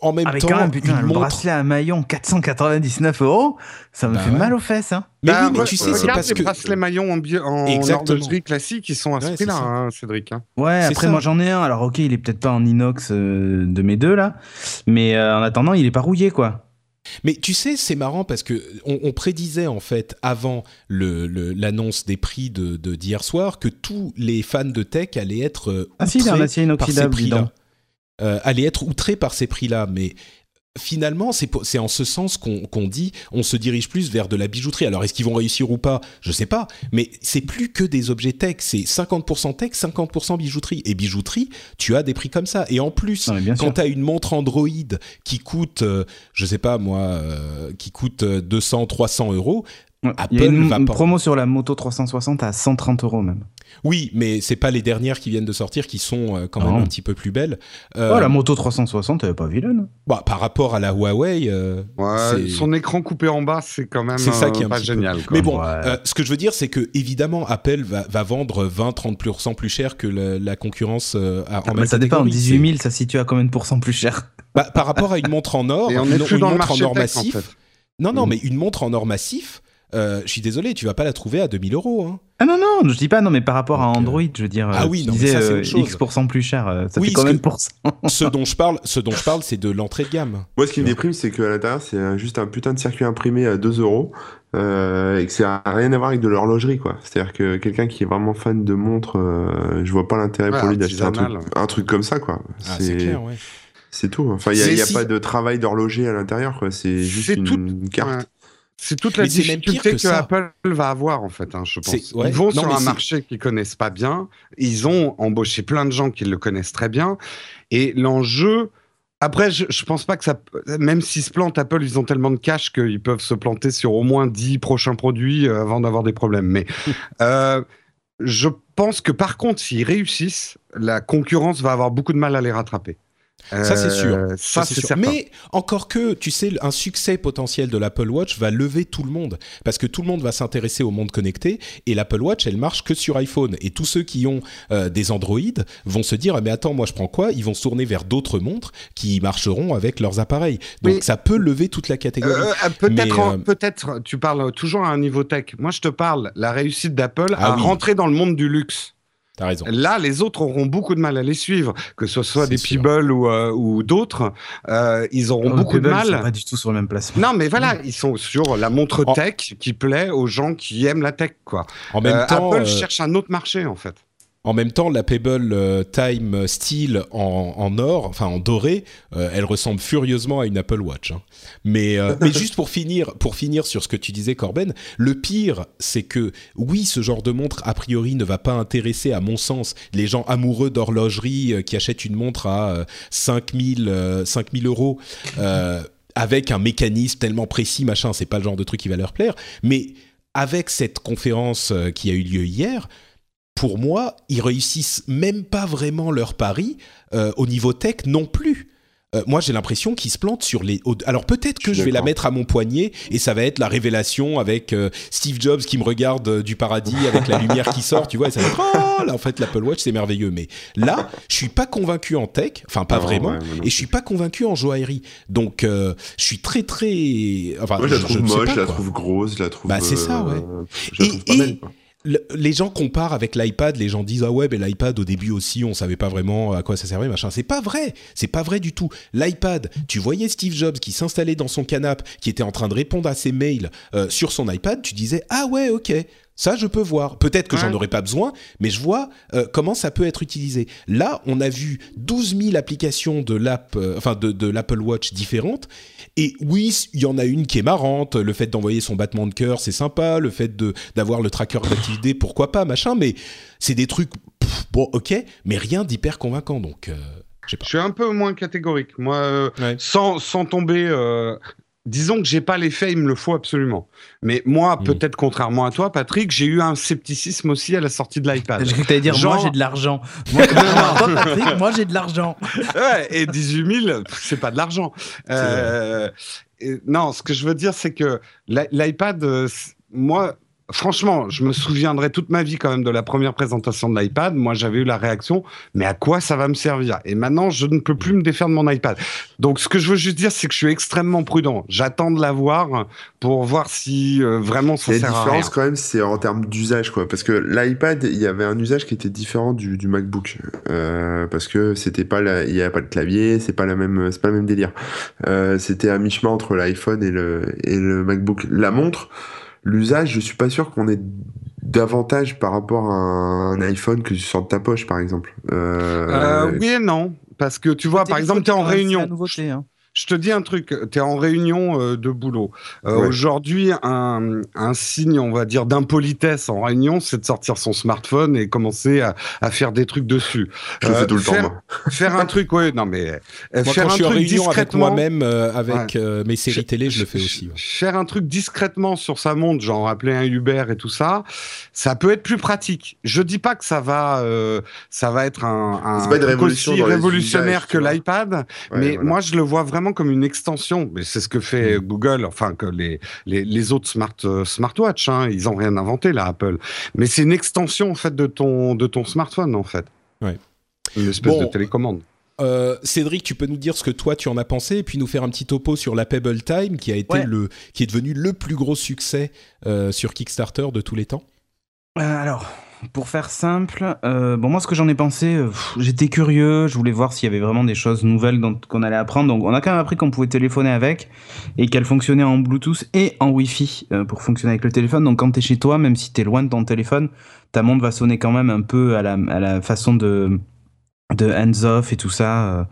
en même Avec temps, quand même, putain, le montre- bracelet à maillon 499 euros, ça me Bah fait ouais. mal aux fesses. Hein. Mais Bah, oui, mais tu sais, c'est parce les que bracelets maillons en, en Exactement. horlogerie classique, ils sont à ce Ouais, prix-là, hein, Cédric. hein. Ouais, après ça. moi j'en ai un. Alors ok, il est peut-être pas en inox euh, de mes deux là, mais euh, en attendant, il est pas rouillé quoi. Mais tu sais, c'est marrant parce que on, on prédisait en fait avant l'annonce des prix de de- d'hier soir que tous les fans de tech allaient être euh, Ah si, il est en outrés acier par ces inoxydable. Euh, allaient être outrés par ces prix-là. Mais finalement, c'est en ce sens qu'on dit, on se dirige plus vers de la bijouterie. Alors, est-ce qu'ils vont réussir ou pas? Je sais pas. Mais c'est plus que des objets tech. C'est 50% tech, 50% bijouterie. Et bijouterie, tu as des prix comme ça. Et en plus, Non, quand tu as une montre Android qui coûte, euh, je sais pas moi, euh, qui coûte euh, 200, 300 euros. Apple il y a une, va une pas- promo sur la Moto 360 à 130 euros même. oui, mais c'est pas les dernières qui viennent de sortir qui sont euh, quand même un petit peu plus belles. Euh, Oh, la Moto 360, elle est pas vilaine. bah, par rapport à la Huawei, euh, Ouais, son écran coupé en bas, c'est quand même C'est ça qui est pas peu- génial. Mais bon, Ouais. euh, ce que je veux dire, c'est que évidemment, Apple va, va vendre 20-30% plus cher que la, la concurrence euh, à- en Ah, même mais ça dépend, catégorie. 18 000, ça se situe à combien de pourcents plus cher? Bah, par rapport à une montre en or, Et on une, n'est plus une dans le montre en or en massif. fait. Non, non, mais une montre en or massif. Euh, je suis désolé, tu vas pas la trouver à 2000 euros. hein. Ah non, non, je dis pas, non, mais par rapport à Donc, euh, Android, je veux dire, ah euh, oui, tu non, mais disais ça, euh. X% plus cher, ça Oui, fait que- de pourcents ce dont je parle, ce dont je parle, c'est de l'entrée de gamme. Moi, ce qui me déprime, c'est qu'à l'intérieur, c'est un- juste un putain de circuit imprimé à 2 euros euh, et que ça n'a rien à voir avec de l'horlogerie, quoi. C'est-à-dire que quelqu'un qui est vraiment fan de montres, euh, je vois pas l'intérêt Ouais, pour lui d'acheter un truc, artisanal. un truc comme ça, quoi. Ah, c'est clair, ouais. c'est tout. Enfin, il n'y a, y a si- pas de travail d'horloger à l'intérieur, quoi. C'est juste C'est une, tout- carte. Ouais. C'est toute la difficulté que. Apple va avoir en fait, hein, je pense. Ouais. Ils vont Non, sur un marché qu'ils connaissent pas bien. Ils ont embauché plein de gens qui le connaissent très bien. Et l'enjeu, après, je, je pense pas que ça, même s'ils se plantent, Apple, ils ont tellement de cash qu'ils peuvent se planter sur au moins 10 prochains produits euh, avant d'avoir des problèmes. Mais euh, je pense que par contre, s'ils réussissent, la concurrence va avoir beaucoup de mal à les rattraper. Ça, c'est sûr. Euh, Ça, c'est sûr. Mais encore que, tu sais, un succès potentiel de l'Apple Watch va lever tout le monde. Parce que tout le monde va s'intéresser au monde connecté. Et l'Apple Watch, elle marche que sur iPhone. Et tous ceux qui ont euh, des Android vont se dire, Ah, mais attends, moi je prends quoi? Ils vont se tourner vers d'autres montres qui marcheront avec leurs appareils. Donc Mais- ça peut lever toute la catégorie. Euh, peut-être, euh, peut-être, tu parles toujours à un niveau tech. Moi, je te parle la réussite d'Apple Ah à oui. rentrer dans le monde du luxe. T'as raison. Là, les autres auront beaucoup de mal à les suivre, que ce soit des sûr. Ou, euh, ou d'autres. Euh, ils auront Oh, beaucoup de Pebble, ils sont mal. pas du tout sur le même placement. Non, mais voilà, ils sont sur la montre En- tech qui plaît aux gens qui aiment la tech, quoi. En même Euh, temps, Apple euh, cherche un autre marché, en fait. En même temps, la Pebble euh, Time Steel en, en, or, enfin en doré, euh, elle ressemble furieusement à une Apple Watch. Hein. Mais, euh, mais juste pour finir, pour finir sur ce que tu disais, Corben, le pire, c'est que oui, ce genre de montre a priori ne va pas intéresser, à mon sens, les gens amoureux d'horlogerie qui achètent une montre à 5000 5000 euros. avec un mécanisme tellement précis, machin, c'est pas le genre de truc qui va leur plaire. Mais avec cette conférence qui a eu lieu hier, pour moi, ils réussissent même pas vraiment leur pari euh, au niveau tech non plus. Euh, moi, j'ai l'impression qu'ils se plantent sur les. Alors peut-être que je, vais la mettre à mon poignet et ça va être la révélation avec euh, Steve Jobs qui me regarde du paradis avec la lumière qui sort, tu vois, et ça va être oh là en fait l'Apple Watch c'est merveilleux. Mais là, je suis pas convaincu en tech, enfin pas vraiment, et je suis pas convaincu en joaillerie. Donc je suis très très. Enfin, moi, je la trouve moche, je la trouve grosse, je la trouve. Bah c'est ça, ouais. Je la trouve pas belle, quoi les gens comparent avec l'iPad, les gens disent ah ouais, mais l'iPad au début aussi, on savait pas vraiment à quoi ça servait, machin. C'est pas vrai, c'est pas vrai du tout. L'iPad, tu voyais Steve Jobs qui s'installait dans son canapé, qui était en train de répondre à ses mails euh, sur son iPad, tu disais ah ouais, ok, ça, je peux voir. Peut-être que j'en aurais pas besoin, mais je vois euh, comment ça peut être utilisé. Là, on a vu 12 000 applications de l'app, euh, enfin de, de l'Apple Watch différentes. Et oui, il y en a une qui est marrante. Le fait d'envoyer son battement de cœur, c'est sympa. Le fait de d'avoir le tracker d'activité, pourquoi pas, machin. Mais c'est des trucs, bon, ok, mais rien d'hyper convaincant. Donc. Euh, je suis un peu moins catégorique. Moi, sans, sans tomber disons que j'ai pas l'effet, il me le faut absolument. Mais moi, hmm. peut-être contrairement à toi, Patrick, j'ai eu un scepticisme aussi à la sortie de l'iPad. Je que dire, moi j'ai de l'argent. Moi, Patrick, moi j'ai de l'argent. Ouais, et 18 000, c'est pas de l'argent. Euh, non, ce que je veux dire, c'est que l'iPad, euh, moi, franchement, je me souviendrai toute ma vie quand même de la première présentation de l'iPad. Moi, j'avais eu la réaction, mais à quoi ça va me servir? Et maintenant, je ne peux plus me défaire de mon iPad. Donc, ce que je veux juste dire, c'est que je suis extrêmement prudent. J'attends de l'avoir pour voir si euh, vraiment ça sert à rien. La différence, quand même, c'est en termes d'usage, quoi. Parce que l'iPad, il y avait un usage qui était différent du, du MacBook, euh, parce que c'était pas, il n'y avait pas de clavier, c'est pas la même, c'est pas le même délire. Euh, c'était à mi-chemin entre l'iPhone et le et le MacBook. La montre l'usage, je suis pas sûr qu'on ait davantage par rapport à un iPhone que tu sors de ta poche, par exemple. Euh... Euh, oui et non. Parce que tu vois, par exemple, tu es en réunion. Hein je te dis un truc, tu es en réunion euh, de boulot. Euh, aujourd'hui, un, un, signe, on va dire, d'impolitesse en réunion, c'est de sortir son smartphone et commencer à, à faire des trucs dessus. Je fais tout le faire, temps. Faire un truc, ouais, non mais moi, faire quand un je suis truc en réunion avec moi-même, euh, avec mes séries télé, je le fais aussi. Ouais. Faire un truc discrètement sur sa montre, genre appeler un Uber et tout ça, ça peut être plus pratique. Je dis pas que ça va, ça va être un, un révolution aussi révolutionnaire que l'iPad, mais voilà. moi je le vois vraiment comme une extension. Mais c'est ce que fait Google, enfin que les, les, les autres smart, euh, smartwatch. Hein, ils ont rien inventé là, Apple. Mais c'est une extension en fait de ton, de ton smartphone en fait. Ouais. Une espèce Bon. de télécommande. Euh, Cédric, tu peux nous dire ce que toi tu en as pensé et puis nous faire un petit topo sur la Pebble Time qui a été Ouais. le, qui est devenu le plus gros succès euh, sur Kickstarter de tous les temps? Euh, alors, pour faire simple, euh, bon moi ce que j'en ai pensé, euh, j'étais curieux, je voulais voir s'il y avait vraiment des choses nouvelles qu'on allait apprendre. Donc on a quand même appris qu'on pouvait téléphoner avec et qu'elle fonctionnait en Bluetooth et en Wi-Fi euh, pour fonctionner avec le téléphone. Donc quand t'es chez toi, même si t'es loin de ton téléphone, ta montre va sonner quand même un peu à la, façon de, de hands-off et tout ça.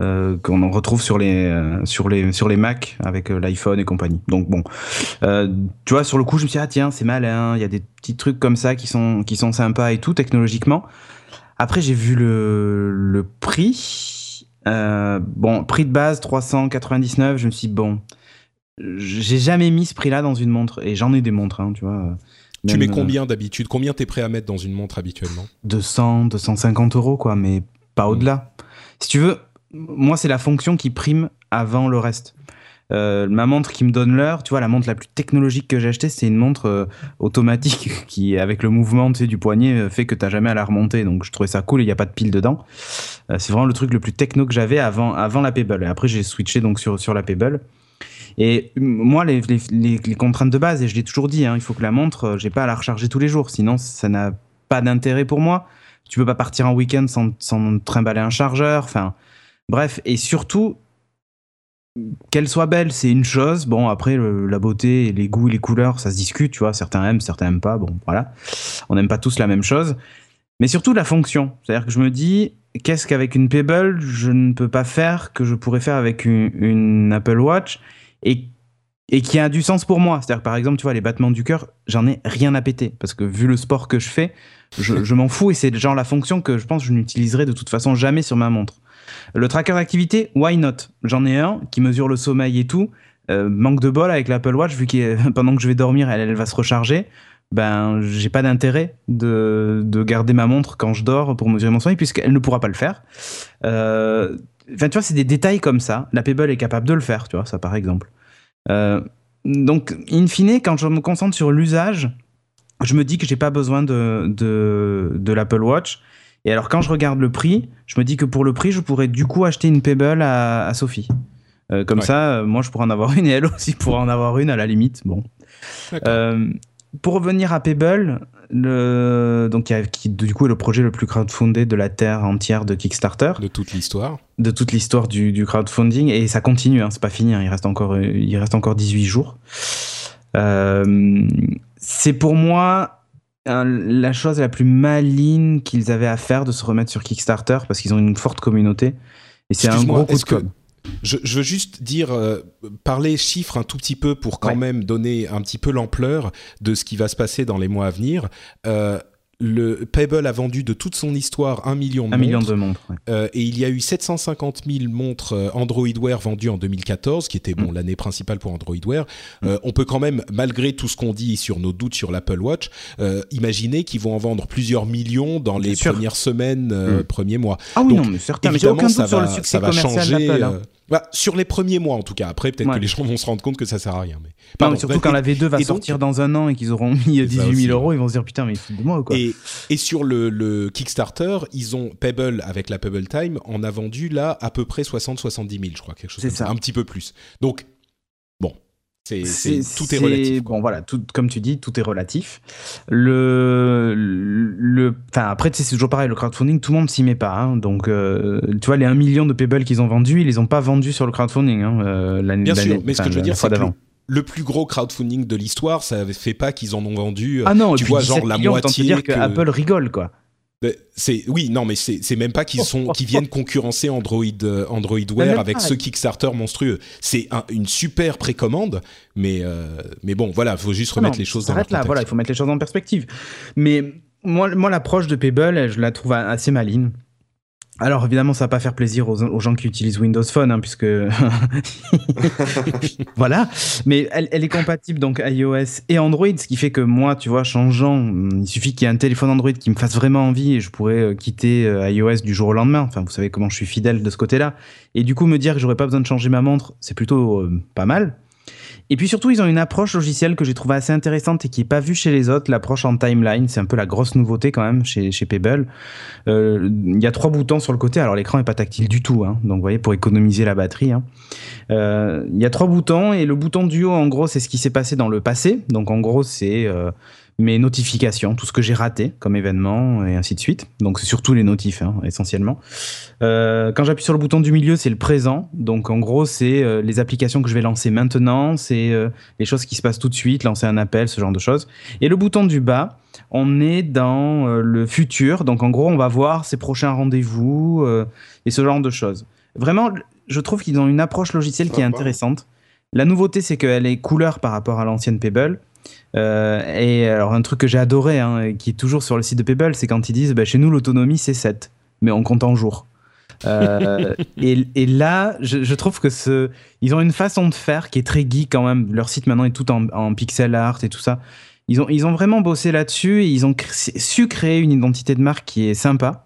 Euh, qu'on en retrouve sur les euh, sur les sur les Mac avec euh, l'iPhone et compagnie. Donc bon, euh, tu vois sur le coup je me suis dit ah tiens c'est malin, il y a des petits trucs comme ça qui sont qui sont sympas et tout technologiquement. Après j'ai vu le le prix. Bon prix de base 399, je me suis dit, bon j'ai jamais mis ce prix-là dans une montre et j'en ai des montres hein, tu vois. tu mets combien d'habitude? Combien t'es prêt à mettre dans une montre habituellement? 200, 250 euros, quoi, mais pas au-delà. Si tu veux, moi, c'est la fonction qui prime avant le reste. Euh, ma montre qui me donne l'heure, tu vois, la montre la plus technologique que j'ai achetée, c'est une montre euh, automatique qui, avec le mouvement tu sais, du poignet, euh, fait que t'as jamais à la remonter. Donc, je trouvais ça cool il n'y a pas de pile dedans. C'est vraiment le truc le plus techno que j'avais avant, avant la Pebble. Et après, j'ai switché donc sur, sur la Pebble. Et moi, les, contraintes de base, et je l'ai toujours dit, hein, il faut que la montre, j'ai pas à la recharger tous les jours, sinon ça n'a pas d'intérêt pour moi. Tu peux pas partir en week-end sans, sans trimballer un chargeur. Enfin, bref, et surtout, qu'elle soit belle, c'est une chose. Bon, après, la beauté, les goûts les couleurs, ça se discute, tu vois. Certains aiment, certains aiment pas. Bon, voilà. On n'aime pas tous la même chose. Mais surtout la fonction. C'est-à-dire que je me dis, qu'est-ce qu'avec une Pebble, je ne peux pas faire que je pourrais faire avec une, une Apple Watch et, et qui a du sens pour moi. C'est-à-dire, par exemple, tu vois, les battements du cœur, j'en ai rien à péter. Parce que vu le sport que je fais, je, je m'en fous et c'est genre la fonction que je pense que je n'utiliserai de toute façon jamais sur ma montre. Le tracker d'activité, why not? J'en ai un qui mesure le sommeil et tout. Euh, manque de bol avec l'Apple Watch, vu que pendant que je vais dormir, elle, elle va se recharger. Ben, j'ai pas d'intérêt de, de, garder ma montre quand je dors pour mesurer mon sommeil, puisqu'elle ne pourra pas le faire. Euh, tu vois, c'est des détails comme ça. La Pebble est capable de le faire, tu vois, ça par exemple. Euh, donc, in fine, quand je me concentre sur l'usage, je me dis que j'ai pas besoin de, de l'Apple Watch. Et alors, quand je regarde le prix, je me dis que pour le prix, je pourrais du coup acheter une Pebble à, à Sophie. Euh, comme Ouais. ça, euh, moi, je pourrais en avoir une et elle aussi pourrait en avoir une à la limite. Bon. Euh, pour revenir à Pebble, le, donc, qui du coup est le projet le plus crowdfundé de la terre entière de Kickstarter, De toute l'histoire. de toute l'histoire du, du crowdfunding, et ça continue, hein, c'est pas fini, hein, il, reste encore, il reste encore 18 jours. C'est pour moi un- la chose la plus maligne qu'ils avaient à faire de se remettre sur Kickstarter parce qu'ils ont une forte communauté. Et c'est un gros coup de com'. Je, je veux juste dire, euh, parler chiffres un tout petit peu pour quand Ouais. même donner un petit peu l'ampleur de ce qui va se passer dans les mois à venir. Euh, le Pebble a vendu de toute son histoire un million de Un million montres. de montres. ouais. Euh, et il y a eu 750 000 montres euh, Android Wear vendues en 2014, qui était Mm. bon l'année principale pour Android Wear. Euh, on peut quand même, malgré tout ce qu'on dit sur nos doutes sur l'Apple Watch, euh, imaginer qu'ils vont en vendre plusieurs millions dans Bien les sûr. premières semaines, Mm. premiers mois. Ah oui, Donc, non, mais certain. Mais Évidemment, aucun ça doute sur va, le succès ça va changer. hein. bah, sur les premiers mois en tout cas. Après, peut-être Ouais. que les gens vont se rendre compte que ça sert à rien. Mais Non, Pardon, mais surtout bah, quand la V2 va donc- sortir dans un an et qu'ils auront mis euh, C'est ça 18 aussi, 000 euros, ils vont se dire putain, mais ils de moi ou quoi Et, et sur le, le Kickstarter, ils ont Pebble avec la Pebble Time, on a vendu là à peu près 60-70 000, je crois, quelque chose C'est comme ça. ça. un petit peu plus. Donc, bon, c'est, C'est- c'est- tout est relatif. quoi. Bon, voilà, tout, comme tu dis, tout est relatif. Le, le, enfin, après, c'est toujours pareil, le crowdfunding, tout le monde s'y met pas. hein. donc, euh, tu vois, les 1 million de Pebble qu'ils ont vendus, ils les ont pas vendus sur le crowdfunding hein, euh, l'année Bien sûr, mais ce que je veux dire, c'est que. Le plus gros crowdfunding de l'histoire, ça fait pas qu'ils en ont vendu. euh, Ah non, tu vois, 17 genre la millions, moitié dire que, que- Apple rigole, quoi. C'est oui, non, mais c'est même pas qu'ils sont qu'ils viennent concurrencer Android euh, Android Wear même avec ce Kickstarter monstrueux. C'est un- une super précommande, mais euh, mais bon, voilà, faut juste remettre Non, les choses dans là, contexte. voilà, il faut mettre les choses en perspective. Mais moi, moi l'approche de Pebble, je la trouve assez maligne. Alors évidemment, ça va pas faire plaisir aux, aux gens qui utilisent Windows Phone, hein, puisque voilà. Mais elle, elle est compatible donc iOS et Android, ce qui fait que moi, tu vois, changeant, il suffit qu'il y ait un téléphone Android qui me fasse vraiment envie et je pourrais euh, quitter euh, iOS du jour au lendemain. Enfin, vous savez comment je suis fidèle de ce côté-là. Et du coup, me dire que j'aurais pas besoin de changer ma montre, c'est plutôt euh, pas mal. Et puis surtout, ils ont une approche logicielle que j'ai trouvée assez intéressante et qui n'est pas vue chez les autres, l'approche en timeline. C'est un peu la grosse nouveauté quand même chez, chez Pebble. Euh, Il y a trois boutons sur le côté, alors l'écran n'est pas tactile du tout, hein. donc vous voyez, pour économiser la batterie. hein. Euh, Il y a trois boutons et le bouton du haut, en gros, c'est ce qui s'est passé dans le passé. Donc en gros, c'est euh, mes notifications, tout ce que j'ai raté comme événement et ainsi de suite. Donc c'est surtout les notifs, hein, essentiellement. Euh, quand j'appuie sur le bouton du milieu, c'est le présent. Donc en gros, c'est euh, les applications que je vais lancer maintenant, c'est euh, les choses qui se passent tout de suite, lancer un appel, ce genre de choses. Et le bouton du bas, on est dans le futur. Donc en gros, on va voir ses prochains rendez-vous et ce genre de choses. Vraiment, je trouve qu'ils ont une approche logicielle qui est intéressante. La nouveauté, c'est qu'elle est couleur par rapport à l'ancienne Pebble. Euh, et alors, un truc que j'ai adoré, hein, qui est toujours sur le site de Pebble, c'est quand ils disent bah, chez nous, l'autonomie, c'est 7, mais on compte en jours. Euh, et, et là, je, je trouve que ce, ils ont une façon de faire qui est très geek quand même. Leur site maintenant est tout en, en pixel art et tout ça. Ils ont, ils ont vraiment bossé là-dessus et ils ont cr- su créer une identité de marque qui est sympa.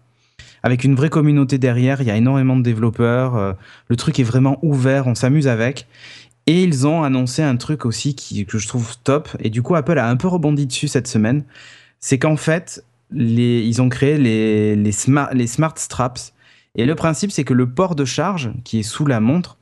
Avec une vraie communauté derrière, il y a énormément de développeurs. euh, le truc est vraiment ouvert, on s'amuse avec. Et ils ont annoncé un truc aussi qui, que je trouve top. Et du coup, Apple a un peu rebondi dessus cette semaine. C'est qu'en fait, les, ils ont créé les, les, smart, les smart straps. Et le principe, c'est que le port de charge qui est sous la montre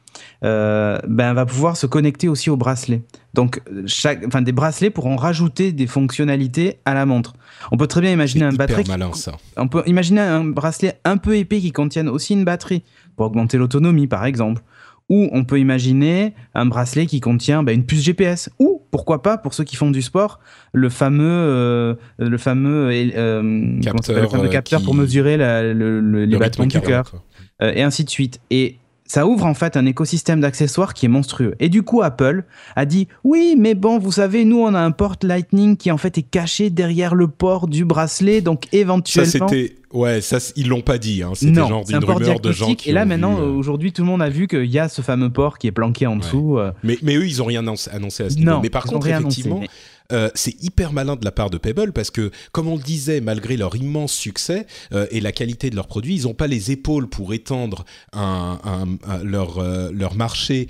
euh, ben, va pouvoir se connecter aussi au bracelet. Donc, chaque, enfin, des bracelets pourront rajouter des fonctionnalités à la montre. On peut très bien imaginer un batterie. qui- malin ça. on peut imaginer un bracelet un peu épais qui contienne aussi une batterie pour augmenter l'autonomie, par exemple. Ou on peut imaginer un bracelet qui contient bah, une puce GPS ou pourquoi pas pour ceux qui font du sport, le fameux, euh, le fameux, euh, Capteur, le fameux euh, capteur qui- pour mesurer la- le- le- les Le battements du cœur. et ainsi de suite. Et ça ouvre en fait un écosystème d'accessoires qui est monstrueux. Et du coup, Apple a dit oui, mais bon, vous savez, nous on a un port Lightning qui en fait est caché derrière le port du bracelet, donc Ça, éventuellement. c'était. Ouais, ça, ils l'ont pas dit. Hein. C'était non, genre c'est un d'une port rumeur de gens qui Et là maintenant, vu, euh, aujourd'hui, tout le monde a vu qu'il y a ce fameux port qui est planqué en dessous. euh, Mais, mais eux, ils ont rien annoncé à ce Non, niveau. Mais par ils ont contre, annoncé, effectivement, mais- euh, c'est hyper malin de la part de Pebble parce que, comme on le disait, malgré leur immense succès euh, et la qualité de leurs produits, ils n'ont pas les épaules pour étendre euh, leur marché.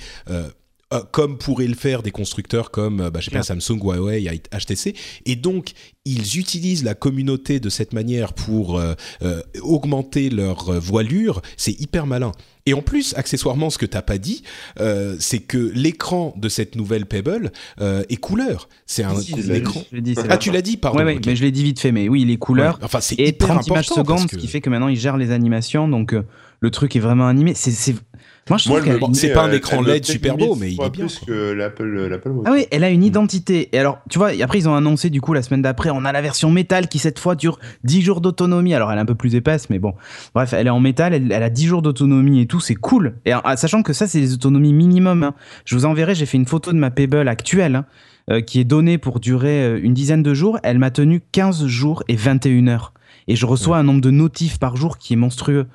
Euh, comme pourraient le faire des constructeurs comme euh, bah, je sais pas, Samsung, Huawei, HTC, et donc ils utilisent la communauté de cette manière pour euh, euh, augmenter leur voilure. C'est hyper malin. Et en plus, accessoirement, ce que t'as pas dit, euh, c'est que l'écran de cette nouvelle Pebble euh, est couleur. C'est un Si, c'est Ah, tu l'as dit, pardon. Ouais, ouais, mais je l'ai dit vite fait, mais oui, les couleurs. Ouais, Enfin, c'est et hyper 30 images secondes, que- ce qui fait que maintenant ils gèrent les animations, donc euh, le truc est vraiment animé. C'est, c'est... Moi je Moi, c'est pas un euh, écran LED super beau, mais il est bien, plus quoi. que l'Apple l'Apple Watch. Ah oui, elle a une identité. Et alors, tu vois, après ils ont annoncé du coup la semaine d'après, on a la version métal qui cette fois dure 10 jours d'autonomie. Alors elle est un peu plus épaisse, mais bon. Bref, elle est en métal, elle, elle a 10 jours d'autonomie et tout, c'est cool. Et en- sachant que ça, c'est les autonomies minimum. hein. Je vous enverrai, j'ai fait une photo de ma Pebble actuelle. hein, euh, qui est donnée pour durer euh, une dizaine de jours, elle m'a tenu 15 jours et 21 heures. Et je reçois un nombre de notifs par jour qui est monstrueux.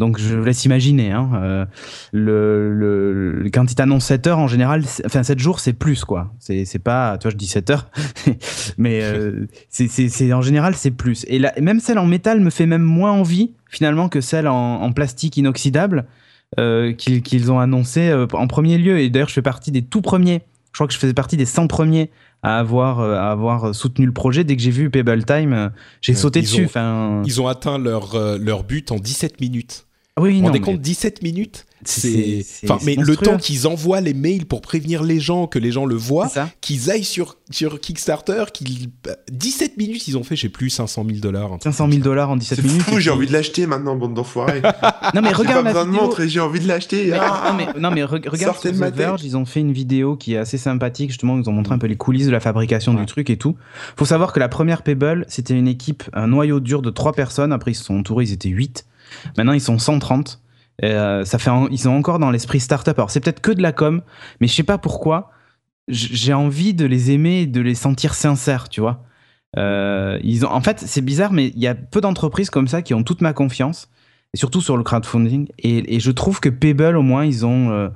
Donc je vous laisse imaginer. Hein, euh, quand il t'annonce 7 heures, en général, enfin 7 jours, c'est plus quoi. C'est pas, tu je dis 7 heures, mais euh, c'est- en général, c'est plus. Et la, même celle en métal me fait même moins envie finalement que celle en, plastique inoxydable euh, qu'ils ont annoncé en premier lieu. Et d'ailleurs, je fais partie des tout premiers. Je crois que je faisais partie des 100 premiers à avoir, euh, à avoir soutenu le projet. Dès que j'ai vu Pebble Time, euh, j'ai Ouais, sauté ils dessus. ont- Enfin, Ils ont atteint leur, euh, leur but en 17 minutes. Oui, Vous vous non, rendez mais- compte 17 minutes C'est- C'est c'est- enfin c'est mais le temps qu'ils envoient les mails pour prévenir les gens que les gens le voient, c'est qu'ils aillent sur sur Kickstarter, qu'ils 17 minutes, ils ont fait je sais plus 500 000 dollars. un truc 500 000 dollars en C'est 17 minutes. fou, et j'ai envie de l'acheter maintenant, bande d'enfoirés. Non mais J'ai pas regarde la de vidéo. montre et j'ai envie de l'acheter. Mais- Ah non mais, non, mais re- regarde sur The Verge, ils ont fait une vidéo qui est assez sympathique, justement, ils ont montré un peu les coulisses de la fabrication Ouais. du truc et tout. Faut savoir que la première Pebble, c'était une équipe, un noyau dur de 3 personnes, après ils se sont entourés, ils étaient 8. Maintenant ils sont 130. Euh, ça fait ils sont encore dans l'esprit startup. Alors c'est peut-être que de la com, mais je sais pas pourquoi. J'ai envie de les aimer et de les sentir sincères, tu vois. Euh, ils ont, en fait, c'est bizarre, mais il y a peu d'entreprises comme ça qui ont toute ma confiance, et surtout sur le crowdfunding. Et, je trouve que Pebble, au moins, ils ont. euh,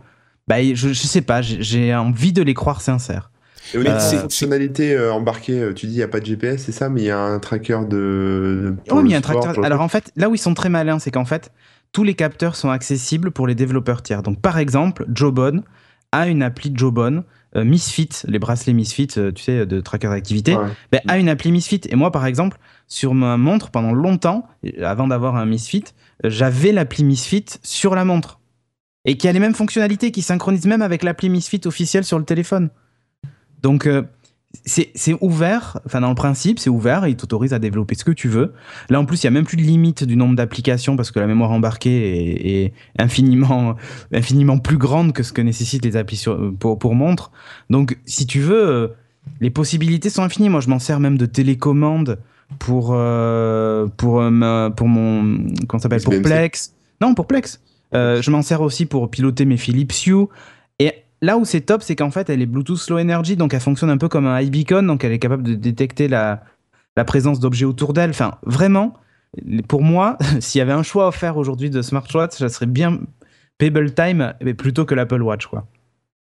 bah, je, je sais pas, j'ai envie de les croire sincères. Et au niveau Euh, de fonctionnalités euh, embarquées, euh, tu dis il n'y a pas de GPS, c'est ça, mais il y a un tracker de. Oh, mais il y a un le Alors en fait, là où ils sont très malins, c'est qu'en fait, tous les capteurs sont accessibles pour les développeurs tiers. Donc par exemple, Jobon a une appli Jobon, euh, Misfit, les bracelets Misfit, euh, tu sais, de tracker d'activité, Ouais. ben, a une appli Misfit. Et moi, par exemple, sur ma montre, pendant longtemps, avant d'avoir un Misfit, j'avais l'appli Misfit sur la montre. Et qui a les mêmes fonctionnalités, qui synchronise même avec l'appli Misfit officielle sur le téléphone. Donc, euh, c'est ouvert, enfin dans le principe, c'est ouvert et il t'autorise à développer ce que tu veux. Là, en plus, il n'y a même plus de limite du nombre d'applications parce que la mémoire embarquée est, est infiniment, infiniment plus grande que ce que nécessitent les applis sur- pour, pour montre. Donc, si tu veux, euh, les possibilités sont infinies. Moi, je m'en sers même de télécommande pour, euh, pour, euh, pour mon. Comment s'appelle Pour. Plex. Non, pour Plex. Euh, je m'en sers aussi pour piloter mes Philips Hue. Là où c'est top, c'est qu'en fait, elle est Bluetooth Low Energy, donc elle fonctionne un peu comme un iBeacon, donc elle est capable de détecter la, la présence d'objets autour d'elle. Enfin, vraiment, pour moi, s'il y avait un choix à faire aujourd'hui de smartwatch, ça serait bien Pebble Time mais plutôt que l'Apple Watch, quoi.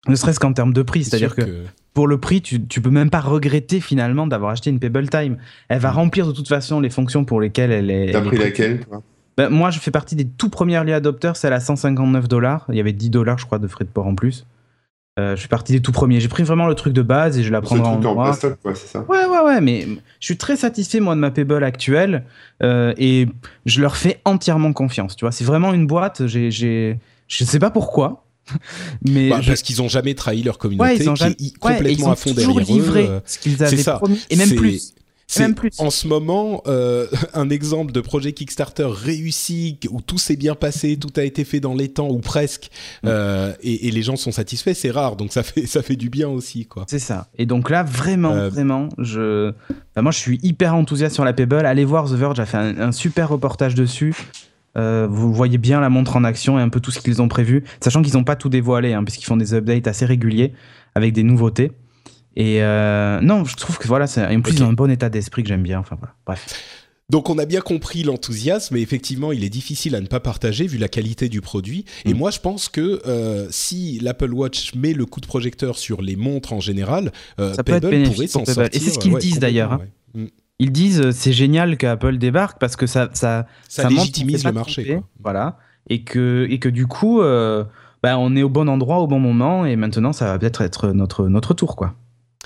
Ne serait-ce qu'en termes de prix, C'est c'est-à-dire sûr que, pour le prix, tu, tu peux même pas regretter finalement d'avoir acheté une Pebble Time. Elle va remplir de toute façon les fonctions pour lesquelles elle est. T'as pris laquelle toi? Ben, moi, je fais partie des tout premiers early adopters, celle à 159 dollars. Il y avait 10 dollars, je crois, de frais de port en plus. Euh, je fais partie des tout premiers. J'ai pris vraiment le truc de base et je la Ce prendrai en noir. plastoc, quoi, c'est ça? Ouais, ouais, ouais, mais je suis très satisfait, moi, de ma Pebble actuelle euh, et je leur fais entièrement confiance. Tu vois, c'est vraiment une boîte. J'ai, j'ai, je sais pas pourquoi, mais Bah, je- parce qu'ils ont jamais trahi leur communauté, Ouais, ils ont qui jamais- est i- ouais, ils complètement ont à fond toujours derrière livré eux. euh, ce qu'ils avaient promis et même plus. Et même plus. En ce moment, euh, un exemple de projet Kickstarter réussi, où tout s'est bien passé, tout a été fait dans les temps, ou presque, euh, et, et les gens sont satisfaits, c'est rare, donc ça fait, ça fait du bien aussi, quoi. C'est ça. Et donc là, vraiment, Euh, vraiment, je, enfin, moi, je suis hyper enthousiaste sur la Pebble. Allez voir The Verge a fait un, un super reportage dessus. Euh, vous voyez bien la montre en action et un peu tout ce qu'ils ont prévu, sachant qu'ils n'ont pas tout dévoilé, hein, puisqu'ils font des updates assez réguliers avec des nouveautés. Et euh, non, je trouve que voilà, c'est- en plus Ok. ils ont un bon état d'esprit que j'aime bien. Enfin voilà, bref. Donc on a bien compris l'enthousiasme, mais effectivement, il est difficile à ne pas partager vu la qualité du produit. Et Mm. moi, je pense que euh, si l'Apple Watch met le coup de projecteur sur les montres en général, euh, Ça peut être Pebble bénéfique pour Pebble. sortir. Et c'est ce qu'ils ouais, disent d'ailleurs, ouais. Mm. Ils disent c'est génial qu'Apple débarque parce que ça, ça, Ça, qu'on légitimise le marché. quoi. Voilà. Et que, et que du coup, euh, bah, on est au bon endroit au bon moment et maintenant ça va peut-être être notre, notre tour quoi.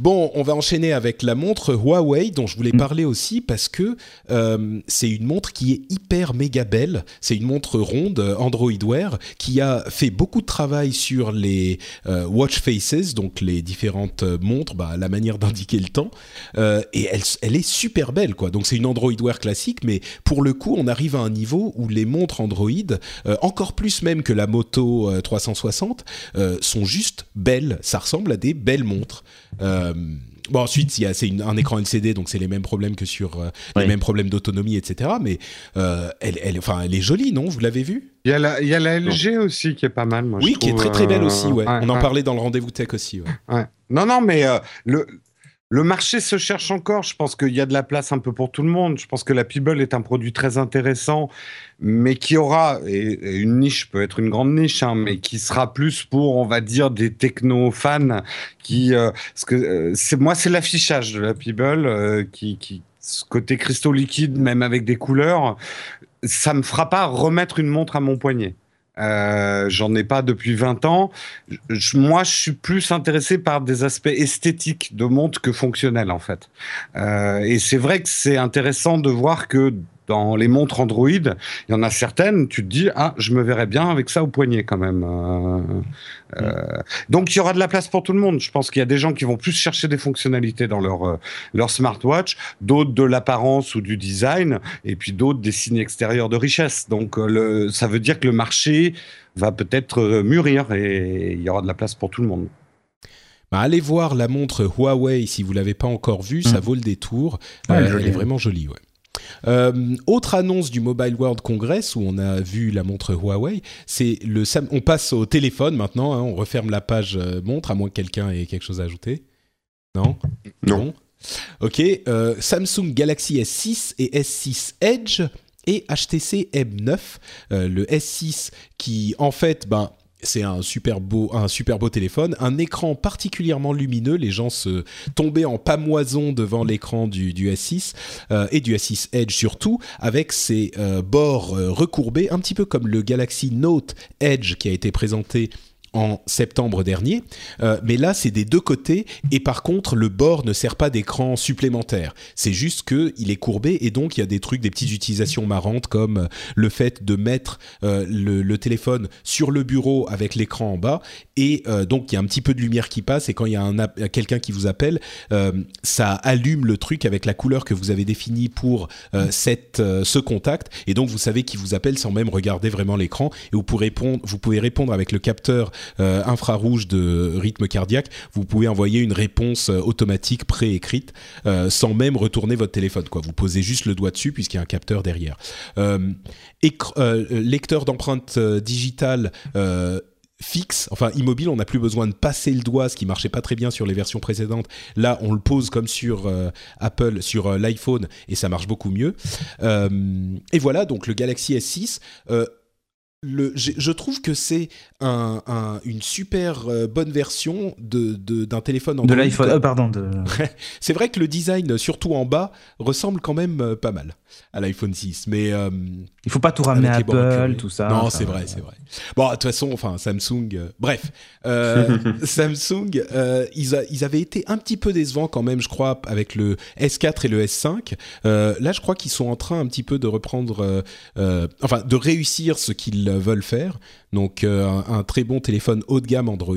Bon, on va enchaîner avec la montre Huawei dont je voulais Mm. parler aussi parce que euh, c'est une montre qui est hyper méga belle. C'est une montre ronde euh, Android Wear qui a fait beaucoup de travail sur les euh, watch faces, donc les différentes montres, bah, la manière d'indiquer le temps. Euh, et elle, elle est super belle, quoi. Donc c'est une Android Wear classique, mais pour le coup, on arrive à un niveau où les montres Android, encore plus même que la Moto euh, 360, euh, sont juste belles. Ça ressemble à des belles montres. Euh, bon, ensuite, il y a, c'est une- un écran LCD, donc c'est les mêmes problèmes que sur euh, les mêmes problèmes d'autonomie, etc. Mais euh, elle, elle, enfin, elle est jolie, non? Vous l'avez vue? Il y, a la, il y a la LG aussi qui est pas mal. Moi, Oui, je qui est très très belle euh, aussi. Ouais. on en ouais. parlait dans le rendez-vous tech aussi. ouais. Ouais. Non, non, mais euh, le, le marché se cherche encore. Je pense qu'il y a de la place un peu pour tout le monde. Je pense que la Pebble est un produit très intéressant, mais qui aura, et, une niche peut être une grande niche, hein, mais qui sera plus pour, on va dire, des techno-fans qui. euh, parce que euh, c'est moi, c'est l'affichage de la Pebble euh, qui. qui ce côté cristaux liquide, même avec des couleurs, ça me fera pas remettre une montre à mon poignet. Euh, J'en ai pas depuis 20 ans. Moi, je suis plus intéressé par des aspects esthétiques de montre que fonctionnels, en fait. Euh, et c'est vrai que c'est intéressant de voir que dans les montres Android, il y en a certaines, tu te dis, ah, je me verrais bien avec ça au poignet quand même. Euh, euh, donc, il y aura de la place pour tout le monde. Je pense qu'il y a des gens qui vont plus chercher des fonctionnalités dans leur, euh, leur smartwatch, d'autres de l'apparence ou du design, et puis d'autres des signes extérieurs de richesse. Donc, euh, le, ça veut dire que le marché va peut-être mûrir et il y aura de la place pour tout le monde. Bah, allez voir la montre Huawei si vous l'avez pas encore vue, ça Mm. vaut le détour. Ouais, elle est vraiment jolie, ouais. Euh, autre annonce du Mobile World Congress où on a vu la montre Huawei, c'est le on passe au téléphone maintenant, hein, on referme la page euh, montre à moins que quelqu'un ait quelque chose à ajouter. Non? Non. Ok, euh, Samsung Galaxy S6 et S6 Edge et HTC M9, euh, le S6 qui en fait, ben c'est un super beau, un super beau téléphone, un écran particulièrement lumineux. Les gens se tombaient en pamoison devant l'écran du, du S6 euh, et du S6 Edge surtout, avec ses euh, bords euh, recourbés, un petit peu comme le Galaxy Note Edge qui a été présenté en septembre dernier, Euh, mais là c'est des deux côtés. Et par contre le bord ne sert pas d'écran supplémentaire. C'est juste que il est courbé et donc il y a des trucs, des petites utilisations marrantes comme euh, le fait de mettre euh, le, téléphone sur le bureau avec l'écran en bas. Et donc il y a un petit peu de lumière qui passe. Et quand il y a quelqu'un qui vous appelle, ça allume le truc avec la couleur que vous avez définie pour cette, ce contact. Et donc vous savez qui vous appelle sans même regarder vraiment l'écran. Et vous pouvez répondre, vous pouvez répondre avec le capteur euh, infrarouge de rythme cardiaque, vous pouvez envoyer une réponse euh, automatique préécrite euh, sans même retourner votre téléphone. Quoi. Vous posez juste le doigt dessus puisqu'il y a un capteur derrière. Lecteur d'empreintes digitales. fixe, enfin immobile, on n'a plus besoin de passer le doigt, ce qui marchait pas très bien sur les versions précédentes. Là, on le pose comme sur Apple, sur l'iPhone, et ça marche beaucoup mieux. Et voilà, donc le Galaxy S6. Le, je trouve que c'est un, un- une super euh, bonne version de, de- d'un téléphone De Android. l'iPhone, euh, pardon, de... C'est vrai que le design, surtout en bas, ressemble quand même euh, pas mal à l'iPhone 6. Mais euh, il faut pas tout ramener à Apple, tout ça. Non, c'est vrai, c'est vrai. Bon, de toute façon, enfin, Samsung. euh, bref, euh, Samsung, euh, ils, a- ils avaient été un petit peu décevants quand même, je crois, avec le S4 et le S5. Euh, là, je crois qu'ils sont en train un petit peu de reprendre, euh, euh, enfin, de réussir ce qu'ils qu'ils veulent faire. Donc un, un, très bon téléphone haut de gamme Android.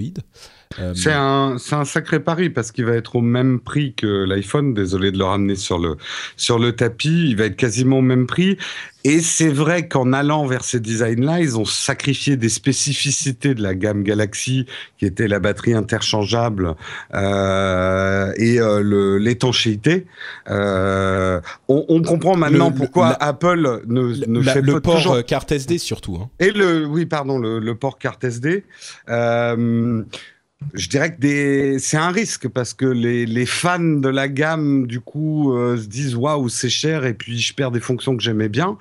Euh, c'est un, un, sacré pari parce qu'il va être au même prix que l'iPhone. Désolé de le ramener sur le, sur le tapis. Il va être quasiment au même prix. Et c'est vrai qu'en allant vers ces designs-là, ils ont sacrifié des spécificités de la gamme Galaxy, qui était la batterie interchangeable euh, et euh, l'étanchéité. Euh, on, on, comprend maintenant pourquoi Apple ne, ne fait le port toujours... carte SD surtout. Hein. Et le oui pardon le, le port carte SD. Euh, je dirais que c'est un risque parce que les, fans de la gamme, du coup, euh, se disent waouh, c'est cher et puis je perds des fonctions que j'aimais bien.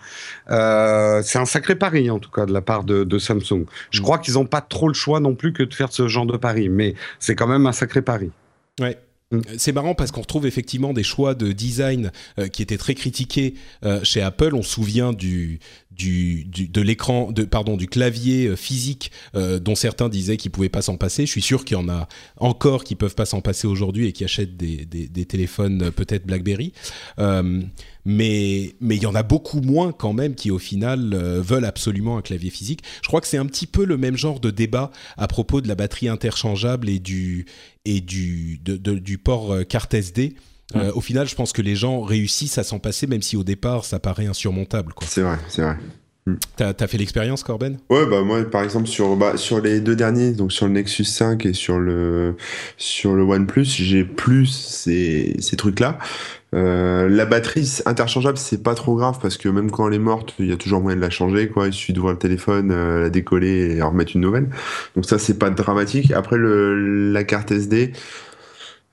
Euh, c'est un sacré pari, en tout cas, de la part de, Samsung. Je mm. crois qu'ils n'ont pas trop le choix non plus que de faire ce genre de pari, mais c'est quand même un sacré pari. Ouais. Mm. C'est marrant parce qu'on retrouve effectivement des choix de design euh, qui étaient très critiqués chez Apple. On se souvient du, du, de l'écran, pardon, du clavier euh, physique euh, dont certains disaient qu'ils pouvaient pas s'en passer. Je suis sûr qu'il y en a encore qui peuvent pas s'en passer aujourd'hui et qui achètent des, téléphones euh, peut-être BlackBerry. mais mais il y en a beaucoup moins quand même qui au final veulent absolument un clavier physique. Je crois que c'est un petit peu le même genre de débat à propos de la batterie interchangeable et du et du port carte SD. Euh, au final, je pense que les gens réussissent à s'en passer, même si au départ, ça paraît insurmontable. C'est vrai, c'est vrai. Hmm. T'as as fait l'expérience, Corben? Ouais, bah moi, par exemple, sur, bah, sur les deux derniers, donc sur le Nexus 5 et sur le, sur le OnePlus, j'ai plus ces, ces trucs-là. Euh, la batterie interchangeable, c'est pas trop grave parce que même quand elle est morte, il y a toujours moyen de la changer. Quoi. Il suffit d'ouvrir le téléphone, euh, la décoller et en remettre une nouvelle. Donc ça, c'est pas dramatique. Après, le, la carte SD,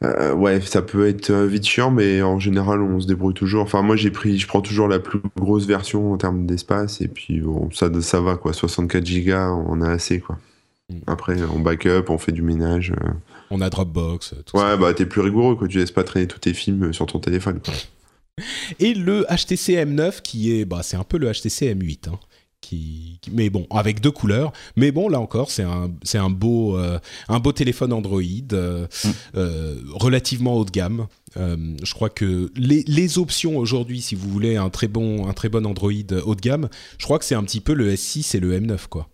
euh, ouais, ça peut être euh, vite chiant, mais en général, on se débrouille toujours. Enfin, moi, j'ai pris, je prends toujours la plus grosse version en termes d'espace, et puis bon, ça, ça va quoi. 64 gigas, on a assez quoi. Mm. Après, on backup, on fait du ménage. Euh. On a Dropbox. Tout ouais, bah t'es plus rigoureux quoi. Tu laisses pas traîner tous tes films sur ton téléphone. Quoi. Et le HTC M9 qui est, bah, c'est un peu le HTC M8. Hein qui, mais bon, avec deux couleurs. Mais bon, là encore, c'est un, c'est un beau, euh, un beau téléphone Android, euh, mm. euh, relativement haut de gamme. je crois que les, les options aujourd'hui, si vous voulez un très bon, un très bon Android haut de gamme, je crois que c'est un petit peu le S6 et le M9, quoi.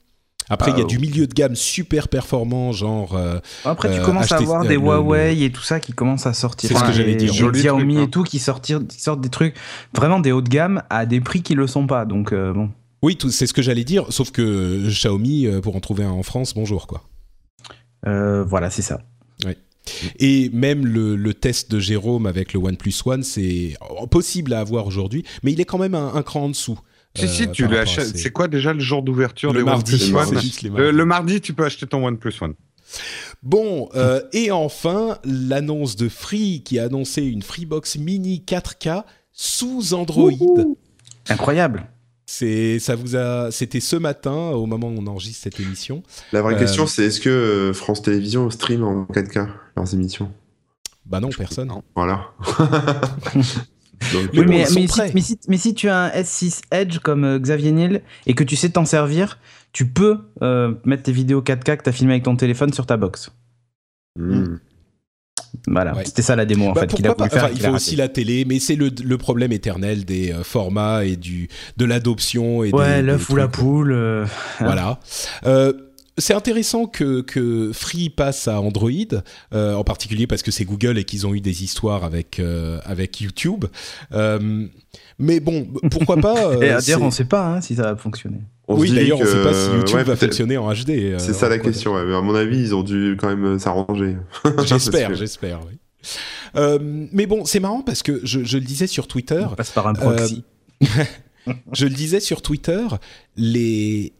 Après, il y a ah, du milieu de gamme super performant, genre. Après, tu commences à avoir des Huawei et tout ça qui commencent à sortir. C'est ce que j'allais dire. Des Xiaomi et hein. tout qui, sortir, qui sortent des trucs vraiment des hauts de gamme à des prix qui le sont pas. Donc, bon. Oui, c'est ce que j'allais dire, sauf que Xiaomi, euh, pour en trouver un en France, bonjour quoi. Euh, voilà, c'est ça. Et même le, test de Jérôme avec le OnePlus One, c'est possible à avoir aujourd'hui, mais il est quand même un, cran en dessous. Si, si, euh, tu l'achètes. C'est quoi déjà le jour d'ouverture le, mardi, le, mardi, tu peux acheter ton OnePlus One. Bon, et enfin, l'annonce de Free qui a annoncé une Freebox Mini 4K sous Android. Incroyable. C'est, ça vous a, c'était ce matin au moment où on enregistre cette émission. La vraie question, euh, c'est est-ce que euh, France Télévisions stream en 4K leurs émissions? Bah non, personne. Voilà. mais, si, tu as un S6 Edge comme euh, Xavier Niel et que tu sais t'en servir, tu peux mettre tes vidéos 4K que tu as filmé avec ton téléphone sur ta box. Hmm. Voilà, c'était ça la démo en bah, fait. Qu'il a faire, il faut aussi la télé, mais c'est le, le, problème éternel des euh, formats et du de l'adoption et ouais l'œuf ou la poule. Euh, voilà. Euh, c'est intéressant que, que, Free passe à Android, en particulier parce que c'est Google et qu'ils ont eu des histoires avec, avec YouTube. mais bon, pourquoi pas Et à dire, on ne sait pas hein, si ça va fonctionner oui, d'ailleurs, on ne sait pas si YouTube va fonctionner en HD. Euh, c'est ça la question, mais à mon avis, ils ont dû quand même euh, s'arranger. J'espère, j'espère, oui. Euh, mais bon, c'est marrant parce que je, je, le disais sur Twitter. On passe par un proxy. je le disais sur Twitter, les,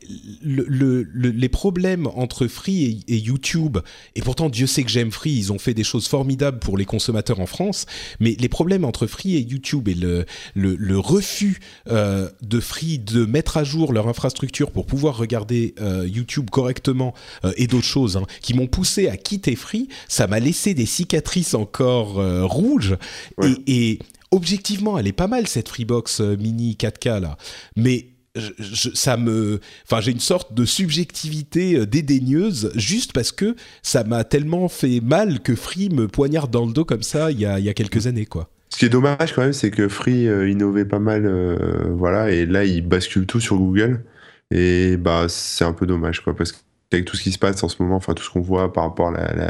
les problèmes entre Free et, YouTube, et pourtant Dieu sait que j'aime Free, ils ont fait des choses formidables pour les consommateurs en France, mais les problèmes entre Free et YouTube et le, le, refus euh, de Free de mettre à jour leur infrastructure pour pouvoir regarder euh, YouTube correctement euh, et d'autres choses hein, qui m'ont poussé à quitter Free, ça m'a laissé des cicatrices encore rouges. Et, et objectivement, elle est pas mal cette Freebox euh, Mini 4K là, mais ça me, enfin, j'ai une sorte de subjectivité euh, dédaigneuse juste parce que ça m'a tellement fait mal que Free me poignarde dans le dos comme ça il y a, il y a quelques années, quoi. Ce qui est dommage quand même, c'est que Free euh, innovait pas mal, voilà, et là il bascule tout sur Google. Et bah, c'est un peu dommage, quoi, parce qu'avec tout ce qui se passe en ce moment, enfin, tout ce qu'on voit par rapport à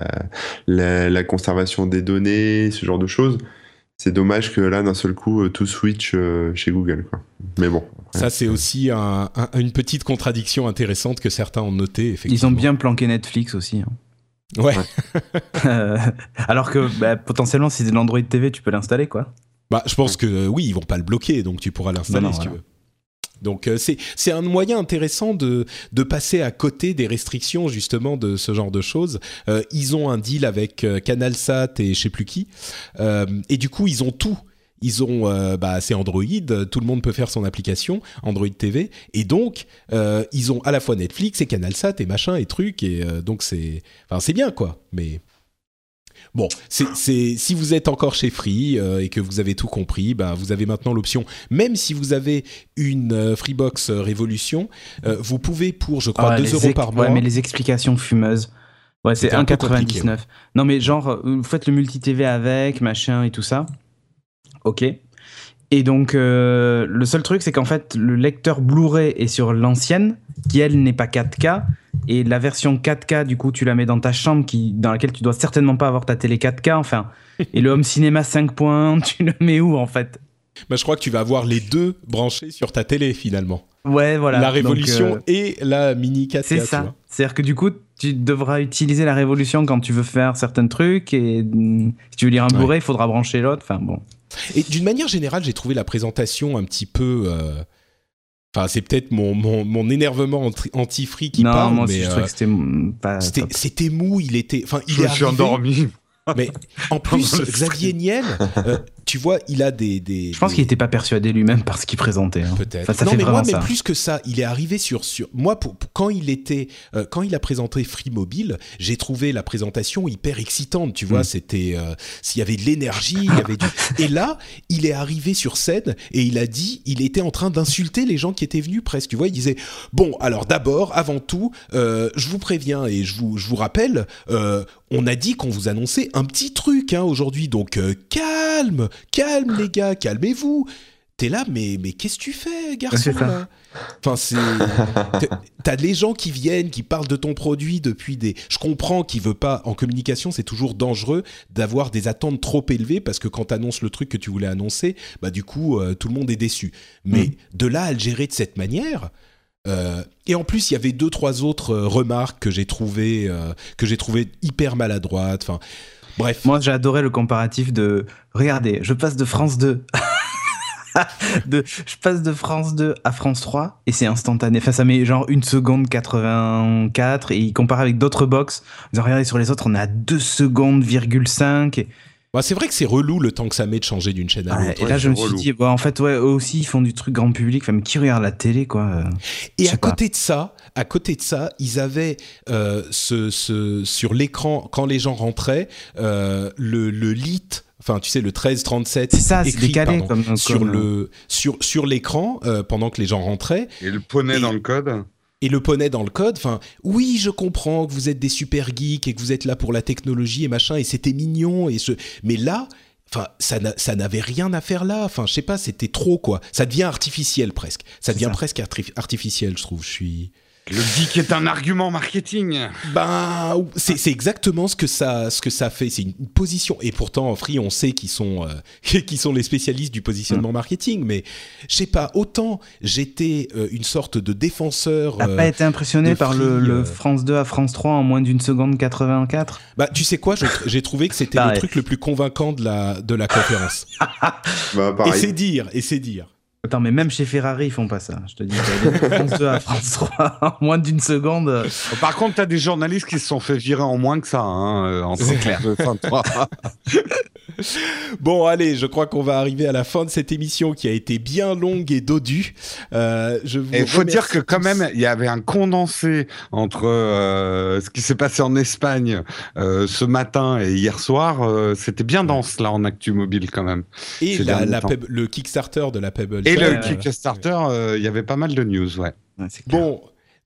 la conservation des données, ce genre de choses, c'est dommage que là, d'un seul coup, euh, tout switch euh, chez Google. Quoi. Mais bon. Ça, c'est aussi un, un, une petite contradiction intéressante que certains ont noté. Effectivement. Ils ont bien planqué Netflix aussi. Hein. Ouais. Alors que bah, potentiellement, si c'est de l'Android TV, tu peux l'installer, quoi. Bah, je pense que euh, oui, ils vont pas le bloquer, donc tu pourras l'installer si tu veux. Donc euh, c'est un moyen intéressant de de passer à côté des restrictions justement de ce genre de choses. Euh, ils ont un deal avec euh, CanalSat et je sais plus qui, et du coup ils ont tout. Ils ont, bah, c'est Android, tout le monde peut faire son application Android TV, et donc ils ont à la fois Netflix et CanalSat et machin et trucs, et donc c'est, c'est bien quoi. Mais Bon, c'est, si vous êtes encore chez Free euh, et que vous avez tout compris, bah, vous avez maintenant l'option, même si vous avez une euh, Freebox euh, Révolution, euh, vous pouvez pour, je crois, Ouais, 2 les euros par mois. Ouais, mais les explications fumeuses. Ouais, c'est C'était un peu compliqué, 1,99. Non, mais genre, vous faites le multi-TV avec, machin et tout ça. Ok. Et donc, euh, le seul truc, c'est qu'en fait, le lecteur Blu-ray est sur l'ancienne, qui elle n'est pas 4K. Et la version 4K, du coup, tu la mets dans ta chambre, qui, dans laquelle tu dois certainement pas avoir ta télé 4K, enfin. Et le home cinéma 5.1, tu le mets où, en fait? Bah, je crois que tu vas avoir les deux branchés sur ta télé finalement. Ouais, voilà. la Donc, Révolution euh, et la Mini 4K. C'est ça. C'est-à-dire que du coup, tu devras utiliser la révolution quand tu veux faire certains trucs et mm, si tu veux lire un Ouais. Blu-ray, il faudra brancher l'autre. Enfin bon. Et d'une manière générale, j'ai trouvé la présentation un petit peu. euh, Enfin, c'est peut-être mon, mon, mon énervement anti- anti-free qui non, parle, moi mais je euh, trouvais que c'était pas. c'était, mou. Il était. Enfin, il Je est me suis arrivé- endormi. Mais en plus, Xavier Niel, euh, tu vois, il a des. des Je pense des- qu'il n'était pas persuadé lui-même par ce qu'il présentait. hein. Peut-être. Enfin, ça non, fait mais vraiment moi, ça. mais plus que ça, il est arrivé sur sur moi pour, pour- quand il était euh, quand il a présenté Free Mobile, j'ai trouvé la présentation hyper excitante. Tu vois, Mm. c'était euh, s'il y avait de l'énergie, il y avait du. Et là, il est arrivé sur scène et il a dit, il était en train d'insulter les gens qui étaient venus presque. Tu vois, il disait bon, alors d'abord, avant tout, euh, je vous préviens et je vous je vous rappelle. Euh, on a dit qu'on vous annonçait un petit truc hein, aujourd'hui, donc euh, calme, calme les gars, calmez-vous. T'es là, mais, mais qu'est-ce que tu fais, garçon là? Enfin, c'est. t'as- les gens qui viennent, qui parlent de ton produit depuis des. Je comprends qu'il veut pas. En communication, c'est toujours dangereux d'avoir des attentes trop élevées parce que quand t'annonces le truc que tu voulais annoncer, bah du coup, euh, tout le monde est déçu. Mais de là à le gérer de cette manière. euh, et en plus, il y avait deux, trois autres euh, remarques que j'ai trouvé euh, que j'ai trouvé hyper maladroites. Enfin, bref. Moi, j'ai adoré le comparatif de. Regardez, je passe de France 2. de, je passe de France 2 à France 3 et c'est instantané. Enfin, ça met genre une seconde 84 et il compare avec d'autres box. Disant, regardez, sur les autres, on à 2 secondes, virgule 5. Bah, c'est vrai que c'est relou le temps que ça met de changer d'une chaîne à l'autre. et là, je me suis relou. dit, bah, en fait, ouais, eux aussi, ils font du truc grand public. Enfin, mais qui regarde la télé, quoi euh, Et à pas. côté de ça, à côté de ça, ils avaient euh, ce, ce- sur l'écran quand les gens rentraient euh, le, le lit, enfin tu sais le 1337 C'est ça, c'est écrit, décalé pardon, comme, sur comme, le sur sur l'écran euh, pendant que les gens rentraient Et le poney Et- dans le code. Et le poney dans le code. Enfin, oui, je comprends que vous êtes des super geeks et que vous êtes là pour la technologie et machin et c'était mignon et ce, mais là. Enfin, ça n'a- ça n'avait rien à faire là. Enfin, je sais pas, c'était trop quoi. Ça devient artificiel presque. Ça devient ça. presque artif- artificiel, je trouve. Je suis. Le geek est un argument marketing. Ben, c'est c'est exactement ce que ça, ce que ça fait. C'est une position. Et pourtant, en Free, on sait qu'ils sont, euh, qui sont les spécialistes du positionnement marketing. Mais je sais pas. Autant j'étais euh, une sorte de défenseur. T'as euh, pas été impressionné par le, Free, le euh, France 2 à France 3 en moins d'une seconde 84 Bah, tu sais quoi je- J'ai trouvé que c'était le truc le plus convaincant de la de la conférence. Bah, et c'est dire. Et c'est dire. Attends, mais même chez Ferrari, ils font pas ça. Je te dis, France 2 à France 3 en moins d'une seconde. euh, Par contre, t'as des journalistes qui se sont fait virer en moins que ça, hein, euh, en C'est clair. 23. Bon, allez, je crois qu'on va arriver à la fin de cette émission qui a été bien longue et dodue. Euh, je vous Et il faut dire que quand même, il y avait un condensé entre euh, ce qui s'est passé en Espagne euh, ce matin et hier soir. euh, C'était bien dense là en actu mobile quand même. et la, la. Peb- le Kickstarter de la Pebble. Et Share, le Kickstarter, euh, il y avait pas mal de news, ouais. Bon,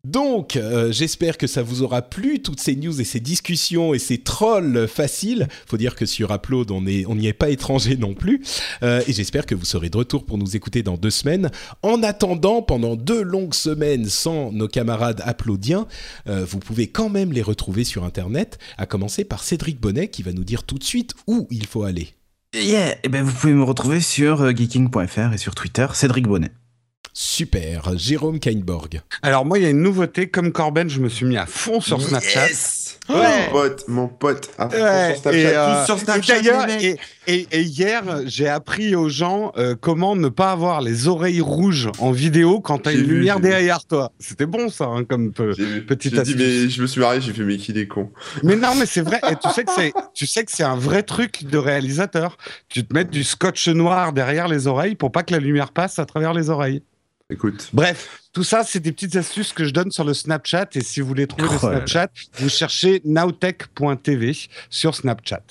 Donc, euh, j'espère que ça vous aura plu, toutes ces news et ces discussions et ces trolls faciles. Faut dire que sur Upload, on n'y on est pas étranger non plus. Euh, et j'espère que vous serez de retour pour nous écouter dans deux semaines. En attendant, pendant deux longues semaines sans nos camarades applaudiens, euh, vous pouvez quand même les retrouver sur Internet, à commencer par Cédric Bonnet qui va nous dire tout de suite où il faut aller. Yeah, et ben vous pouvez me retrouver sur euh, geeking.fr et sur Twitter, Cédric Bonnet. Super, Jérôme Kainborg. Alors moi, il y a une nouveauté. Comme Corben, je me suis mis à fond sur Snapchat. Yes Ouais. Mon pote, mon pote, Ouais, sur Snapchat, et, euh, sur et Snapchat. et, et- et hier, j'ai appris aux gens euh, comment ne pas avoir les oreilles rouges en vidéo quand t'as une vu, lumière vu. derrière toi. C'était bon ça, hein, comme vu. petite dit, astuce. mais je me suis marré, j'ai fait, mais qu'il est con. Mais non, mais c'est vrai. Et tu sais que c'est, tu sais que c'est un vrai truc de réalisateur. Tu te mets du scotch noir derrière les oreilles pour pas que la lumière passe à travers les oreilles. Écoute, Bref, tout ça, c'est des petites astuces que je donne sur le Snapchat. Et si vous voulez trouver le Oh. Snapchat, vous cherchez nowtech.tv sur Snapchat.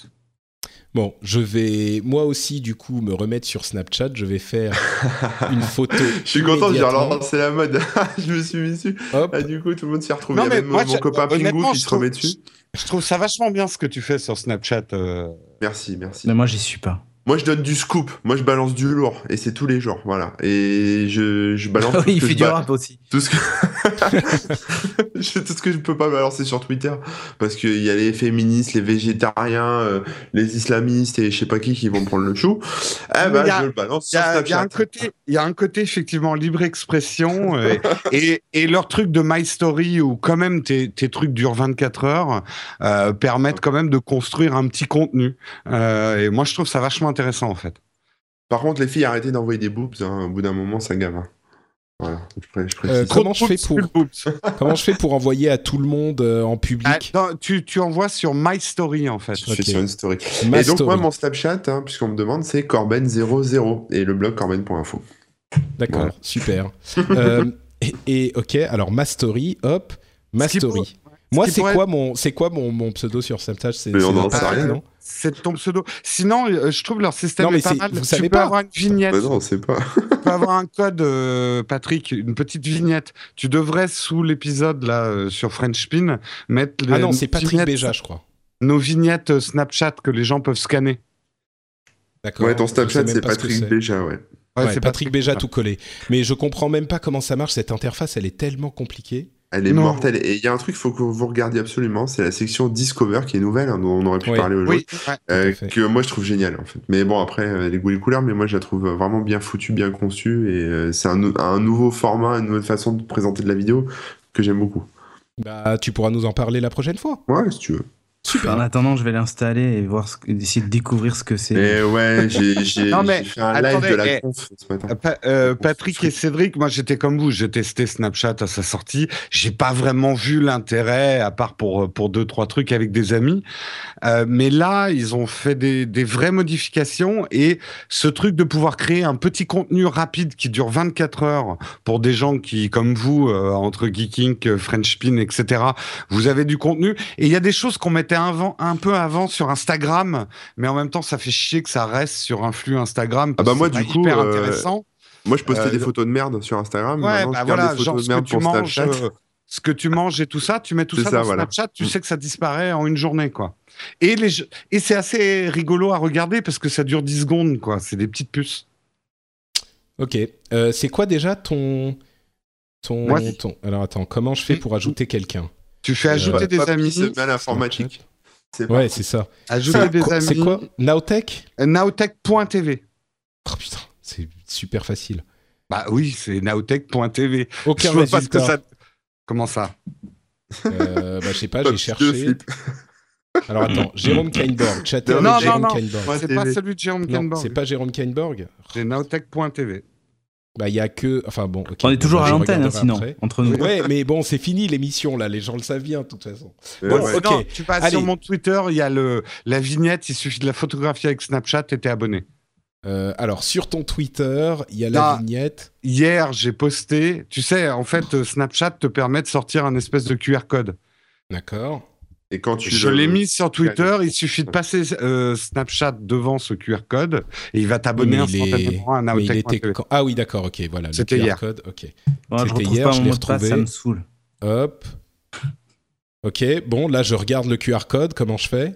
Bon, je vais moi aussi du coup me remettre sur Snapchat. Je vais faire une photo. je suis content, j'ai immédiatement. relancé la mode. je me suis mis dessus. Hop. Ah, du coup, tout le monde s'y retrouve. Non, Il y a mais même moi, mon je- copain honnêtement, Pingou qui je se trouve- remet dessus. Je trouve ça vachement bien ce que tu fais sur Snapchat. euh. Merci, merci. Mais moi, j'y suis pas. Moi, je donne du scoop. Moi, je balance du lourd. Et c'est tous les jours. Voilà. Et je, je balance tout, il ce que fait je du rap aussi. tout ce que... tout ce que je peux pas balancer sur Twitter. Parce qu'il y a les féministes, les végétariens, euh, les islamistes et je sais pas qui qui vont prendre le chou. Eh Mais ben, il y a- je le balance sur a, il y a Snapchat. un côté, il y a un côté effectivement libre expression euh, et, et leur truc de My Story où quand même tes, tes trucs durent 24 heures euh, permettent quand même de construire un petit contenu. Euh, et moi je trouve ça vachement intéressant en fait. Par contre, les filles, arrêtez d'envoyer des boobs. hein. Au bout d'un moment, ça gave. hein. Voilà. Je, pré- je précise. Euh, comment je fais pour boobs. comment je fais pour envoyer à tout le monde euh, en Ah, public non, tu, tu envoies sur My Story en fait. Je fais Ok. sur une story. Et donc, story. moi, mon Snapchat, hein, puisqu'on me demande, c'est Corben00 et le blog corben.info. D'accord, Voilà. super. Euh, et, et, ok, alors ma story, hop, ma story. Moi, c'est pourrait- quoi mon, c'est quoi mon, mon pseudo sur Snapchat? C'est Mais on c'est C'est ton pseudo. Sinon, euh, je trouve leur système Non, mais est pas c'est- mal. vous tu savez peux pas. avoir une vignette. Mais non, on sait pas. tu peux avoir un code, euh, Patrick, une petite vignette. Tu devrais, sous l'épisode là euh, sur French Pin, mettre les, Ah non, c'est Patrick vignettes- Béja, je crois. nos vignettes Snapchat que les gens peuvent scanner. D'accord. Ouais, ton Snapchat, c'est ce Patrick c'est. déjà, ouais. Ouais, Ouais, c'est Patrick Béja Béja tout collé. Mais je comprends même pas comment ça marche cette interface. Elle est tellement compliquée. Elle est Non. mortelle. Et il y a un truc qu'il faut que vous regardiez absolument, c'est la section Discover qui est nouvelle, hein, dont on aurait pu Oui. parler aujourd'hui. Oui, ouais. euh, que moi je trouve génial en fait. Mais bon après euh, les goûts et les couleurs, mais moi je la trouve vraiment bien foutue, bien conçue et euh, c'est un nouveau format, une nouvelle façon de présenter de la vidéo que j'aime beaucoup. Bah, tu pourras nous en parler la prochaine fois. Ouais si tu veux. Super. En attendant, je vais l'installer et voir ce que- essayer de découvrir ce que c'est. Et ouais, j'ai mais fait un attendez, live de la eh, conf ce matin. Euh, Pa- euh, Patrick et Cédric, moi j'étais comme vous, j'ai testé Snapchat à sa sortie. J'ai pas vraiment vu l'intérêt, à part pour pour deux trois trucs avec des amis. Euh, mais là, ils ont fait des, des vraies modifications et ce truc de pouvoir créer un petit contenu rapide qui dure 24 heures pour des gens qui, comme vous, euh, entre Geeking, euh, French Pin, etc. Vous avez du contenu et il y a des choses qu'on mettait avant, un peu avant sur Instagram, mais en même temps, ça fait chier que ça reste sur un flux Instagram. Ah bah parce que moi, c'est du coup, hyper euh, intéressant. Moi je postais euh, des photos de merde sur Instagram, Ouais, maintenant bah je voilà, des genre photos ce de que merde tu manges, Snapchat. euh, ce que tu manges et tout ça, tu mets tout ça, ça, dans voilà. Snapchat, tu sais que ça disparaît en une journée, quoi. Et les jeux- et c'est assez rigolo à regarder parce que ça dure 10 secondes, quoi. C'est des petites puces. Ok. Euh, c'est quoi déjà ton. Ton, Moi, ton- Alors attends, comment je fais pour ajouter quelqu'un? Tu fais Euh, ajouter des amis, c'est mal informatique. Ouais, c'est ça. ajouter des amis. C'est quoi Nowtech Euh, Nowtech.tv. Oh putain, c'est super facile. Bah oui, c'est nowtech.tv. Aucun Je vois pas ce que ça. Comment ça? Euh, bah, je sais pas, j'ai cherché. Alors attends, Jérôme Kainborg. Chatter Non, avec non, Jérôme non. Kainborg. C'est pas celui de Jérôme Non, Kenborg. c'est pas Jérôme Kainborg. C'est nowtech.tv. Bah, il y a que. Enfin bon. On est toujours Bah, à l'antenne, hein, sinon, après. entre nous. Ouais, mais bon, c'est fini l'émission là, les gens le savent bien de toute façon. Ouais, Bon, ouais. ok. Non, tu passes Allez. sur mon Twitter, il y a le, la vignette, il suffit de la photographier avec Snapchat et t'es abonné. Euh, alors, sur ton Twitter, il y a la vignette. Hier, j'ai posté, tu sais, en fait, euh, Snapchat te permet de sortir un espèce de QR code. D'accord. Et quand tu Je l'ai mis sur Twitter, il suffit de passer euh, Snapchat devant ce QR code et il va t'abonner instantanément à quand- Ah oui, d'accord, ok, voilà. le C'était QR hier. code, ok. Je C'était retrouve hier, pas je mon l'ai retrouvé. ça me saoule. Hop. Ok, bon, là je regarde le QR code, comment je fais?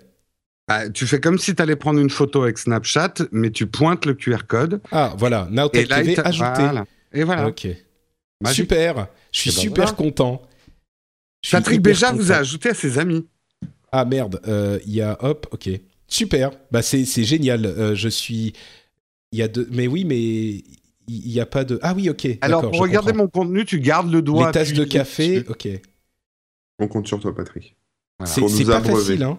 Bah, tu fais comme si tu allais prendre une photo avec Snapchat, mais tu pointes le QR code. Ah, voilà, là, TV ajouté. voilà. Et voilà. Ok, Magique. super, je suis super voilà. content. Patrick Béja vous a ajouté à ses amis. Ah merde, euh, il y a hop, ok, super. Bah c'est c'est génial. euh, je suis, il y a deux, mais oui, mais il y a pas de. Ah oui, ok. Alors, pour regarder comprends. mon contenu, tu gardes le doigt. les tasses de café, ok. On compte sur toi, Patrick. Voilà. C'est pas abreuver. facile, hein.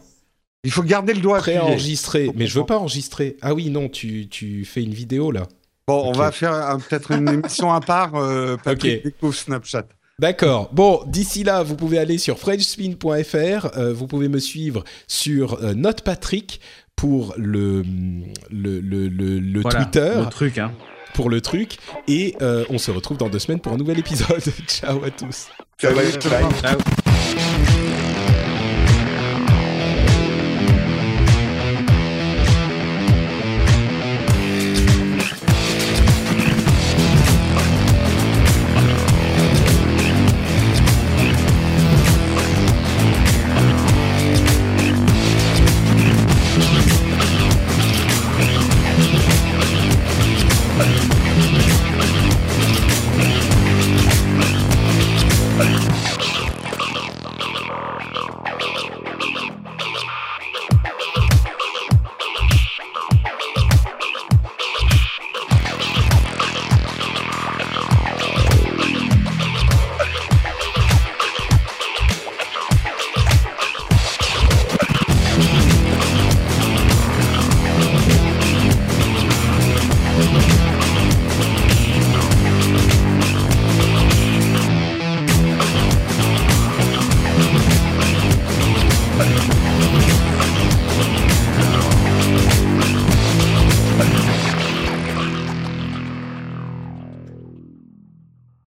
Il faut garder le doigt Je mais je veux pas enregistrer. Ah oui, non, tu tu fais une vidéo là. Bon, on va faire euh, peut-être une émission à part. Euh, Patrick découvre Snapchat. D'accord. Bon, d'ici là, vous pouvez aller sur frenchspin.fr. euh, vous pouvez me suivre sur euh, NotePatrick pour le, le, le, le, le Voilà, Twitter, Le truc, hein. pour le truc. Et euh, on se retrouve dans deux semaines pour un nouvel épisode. Ciao à tous. Bye. Ciao.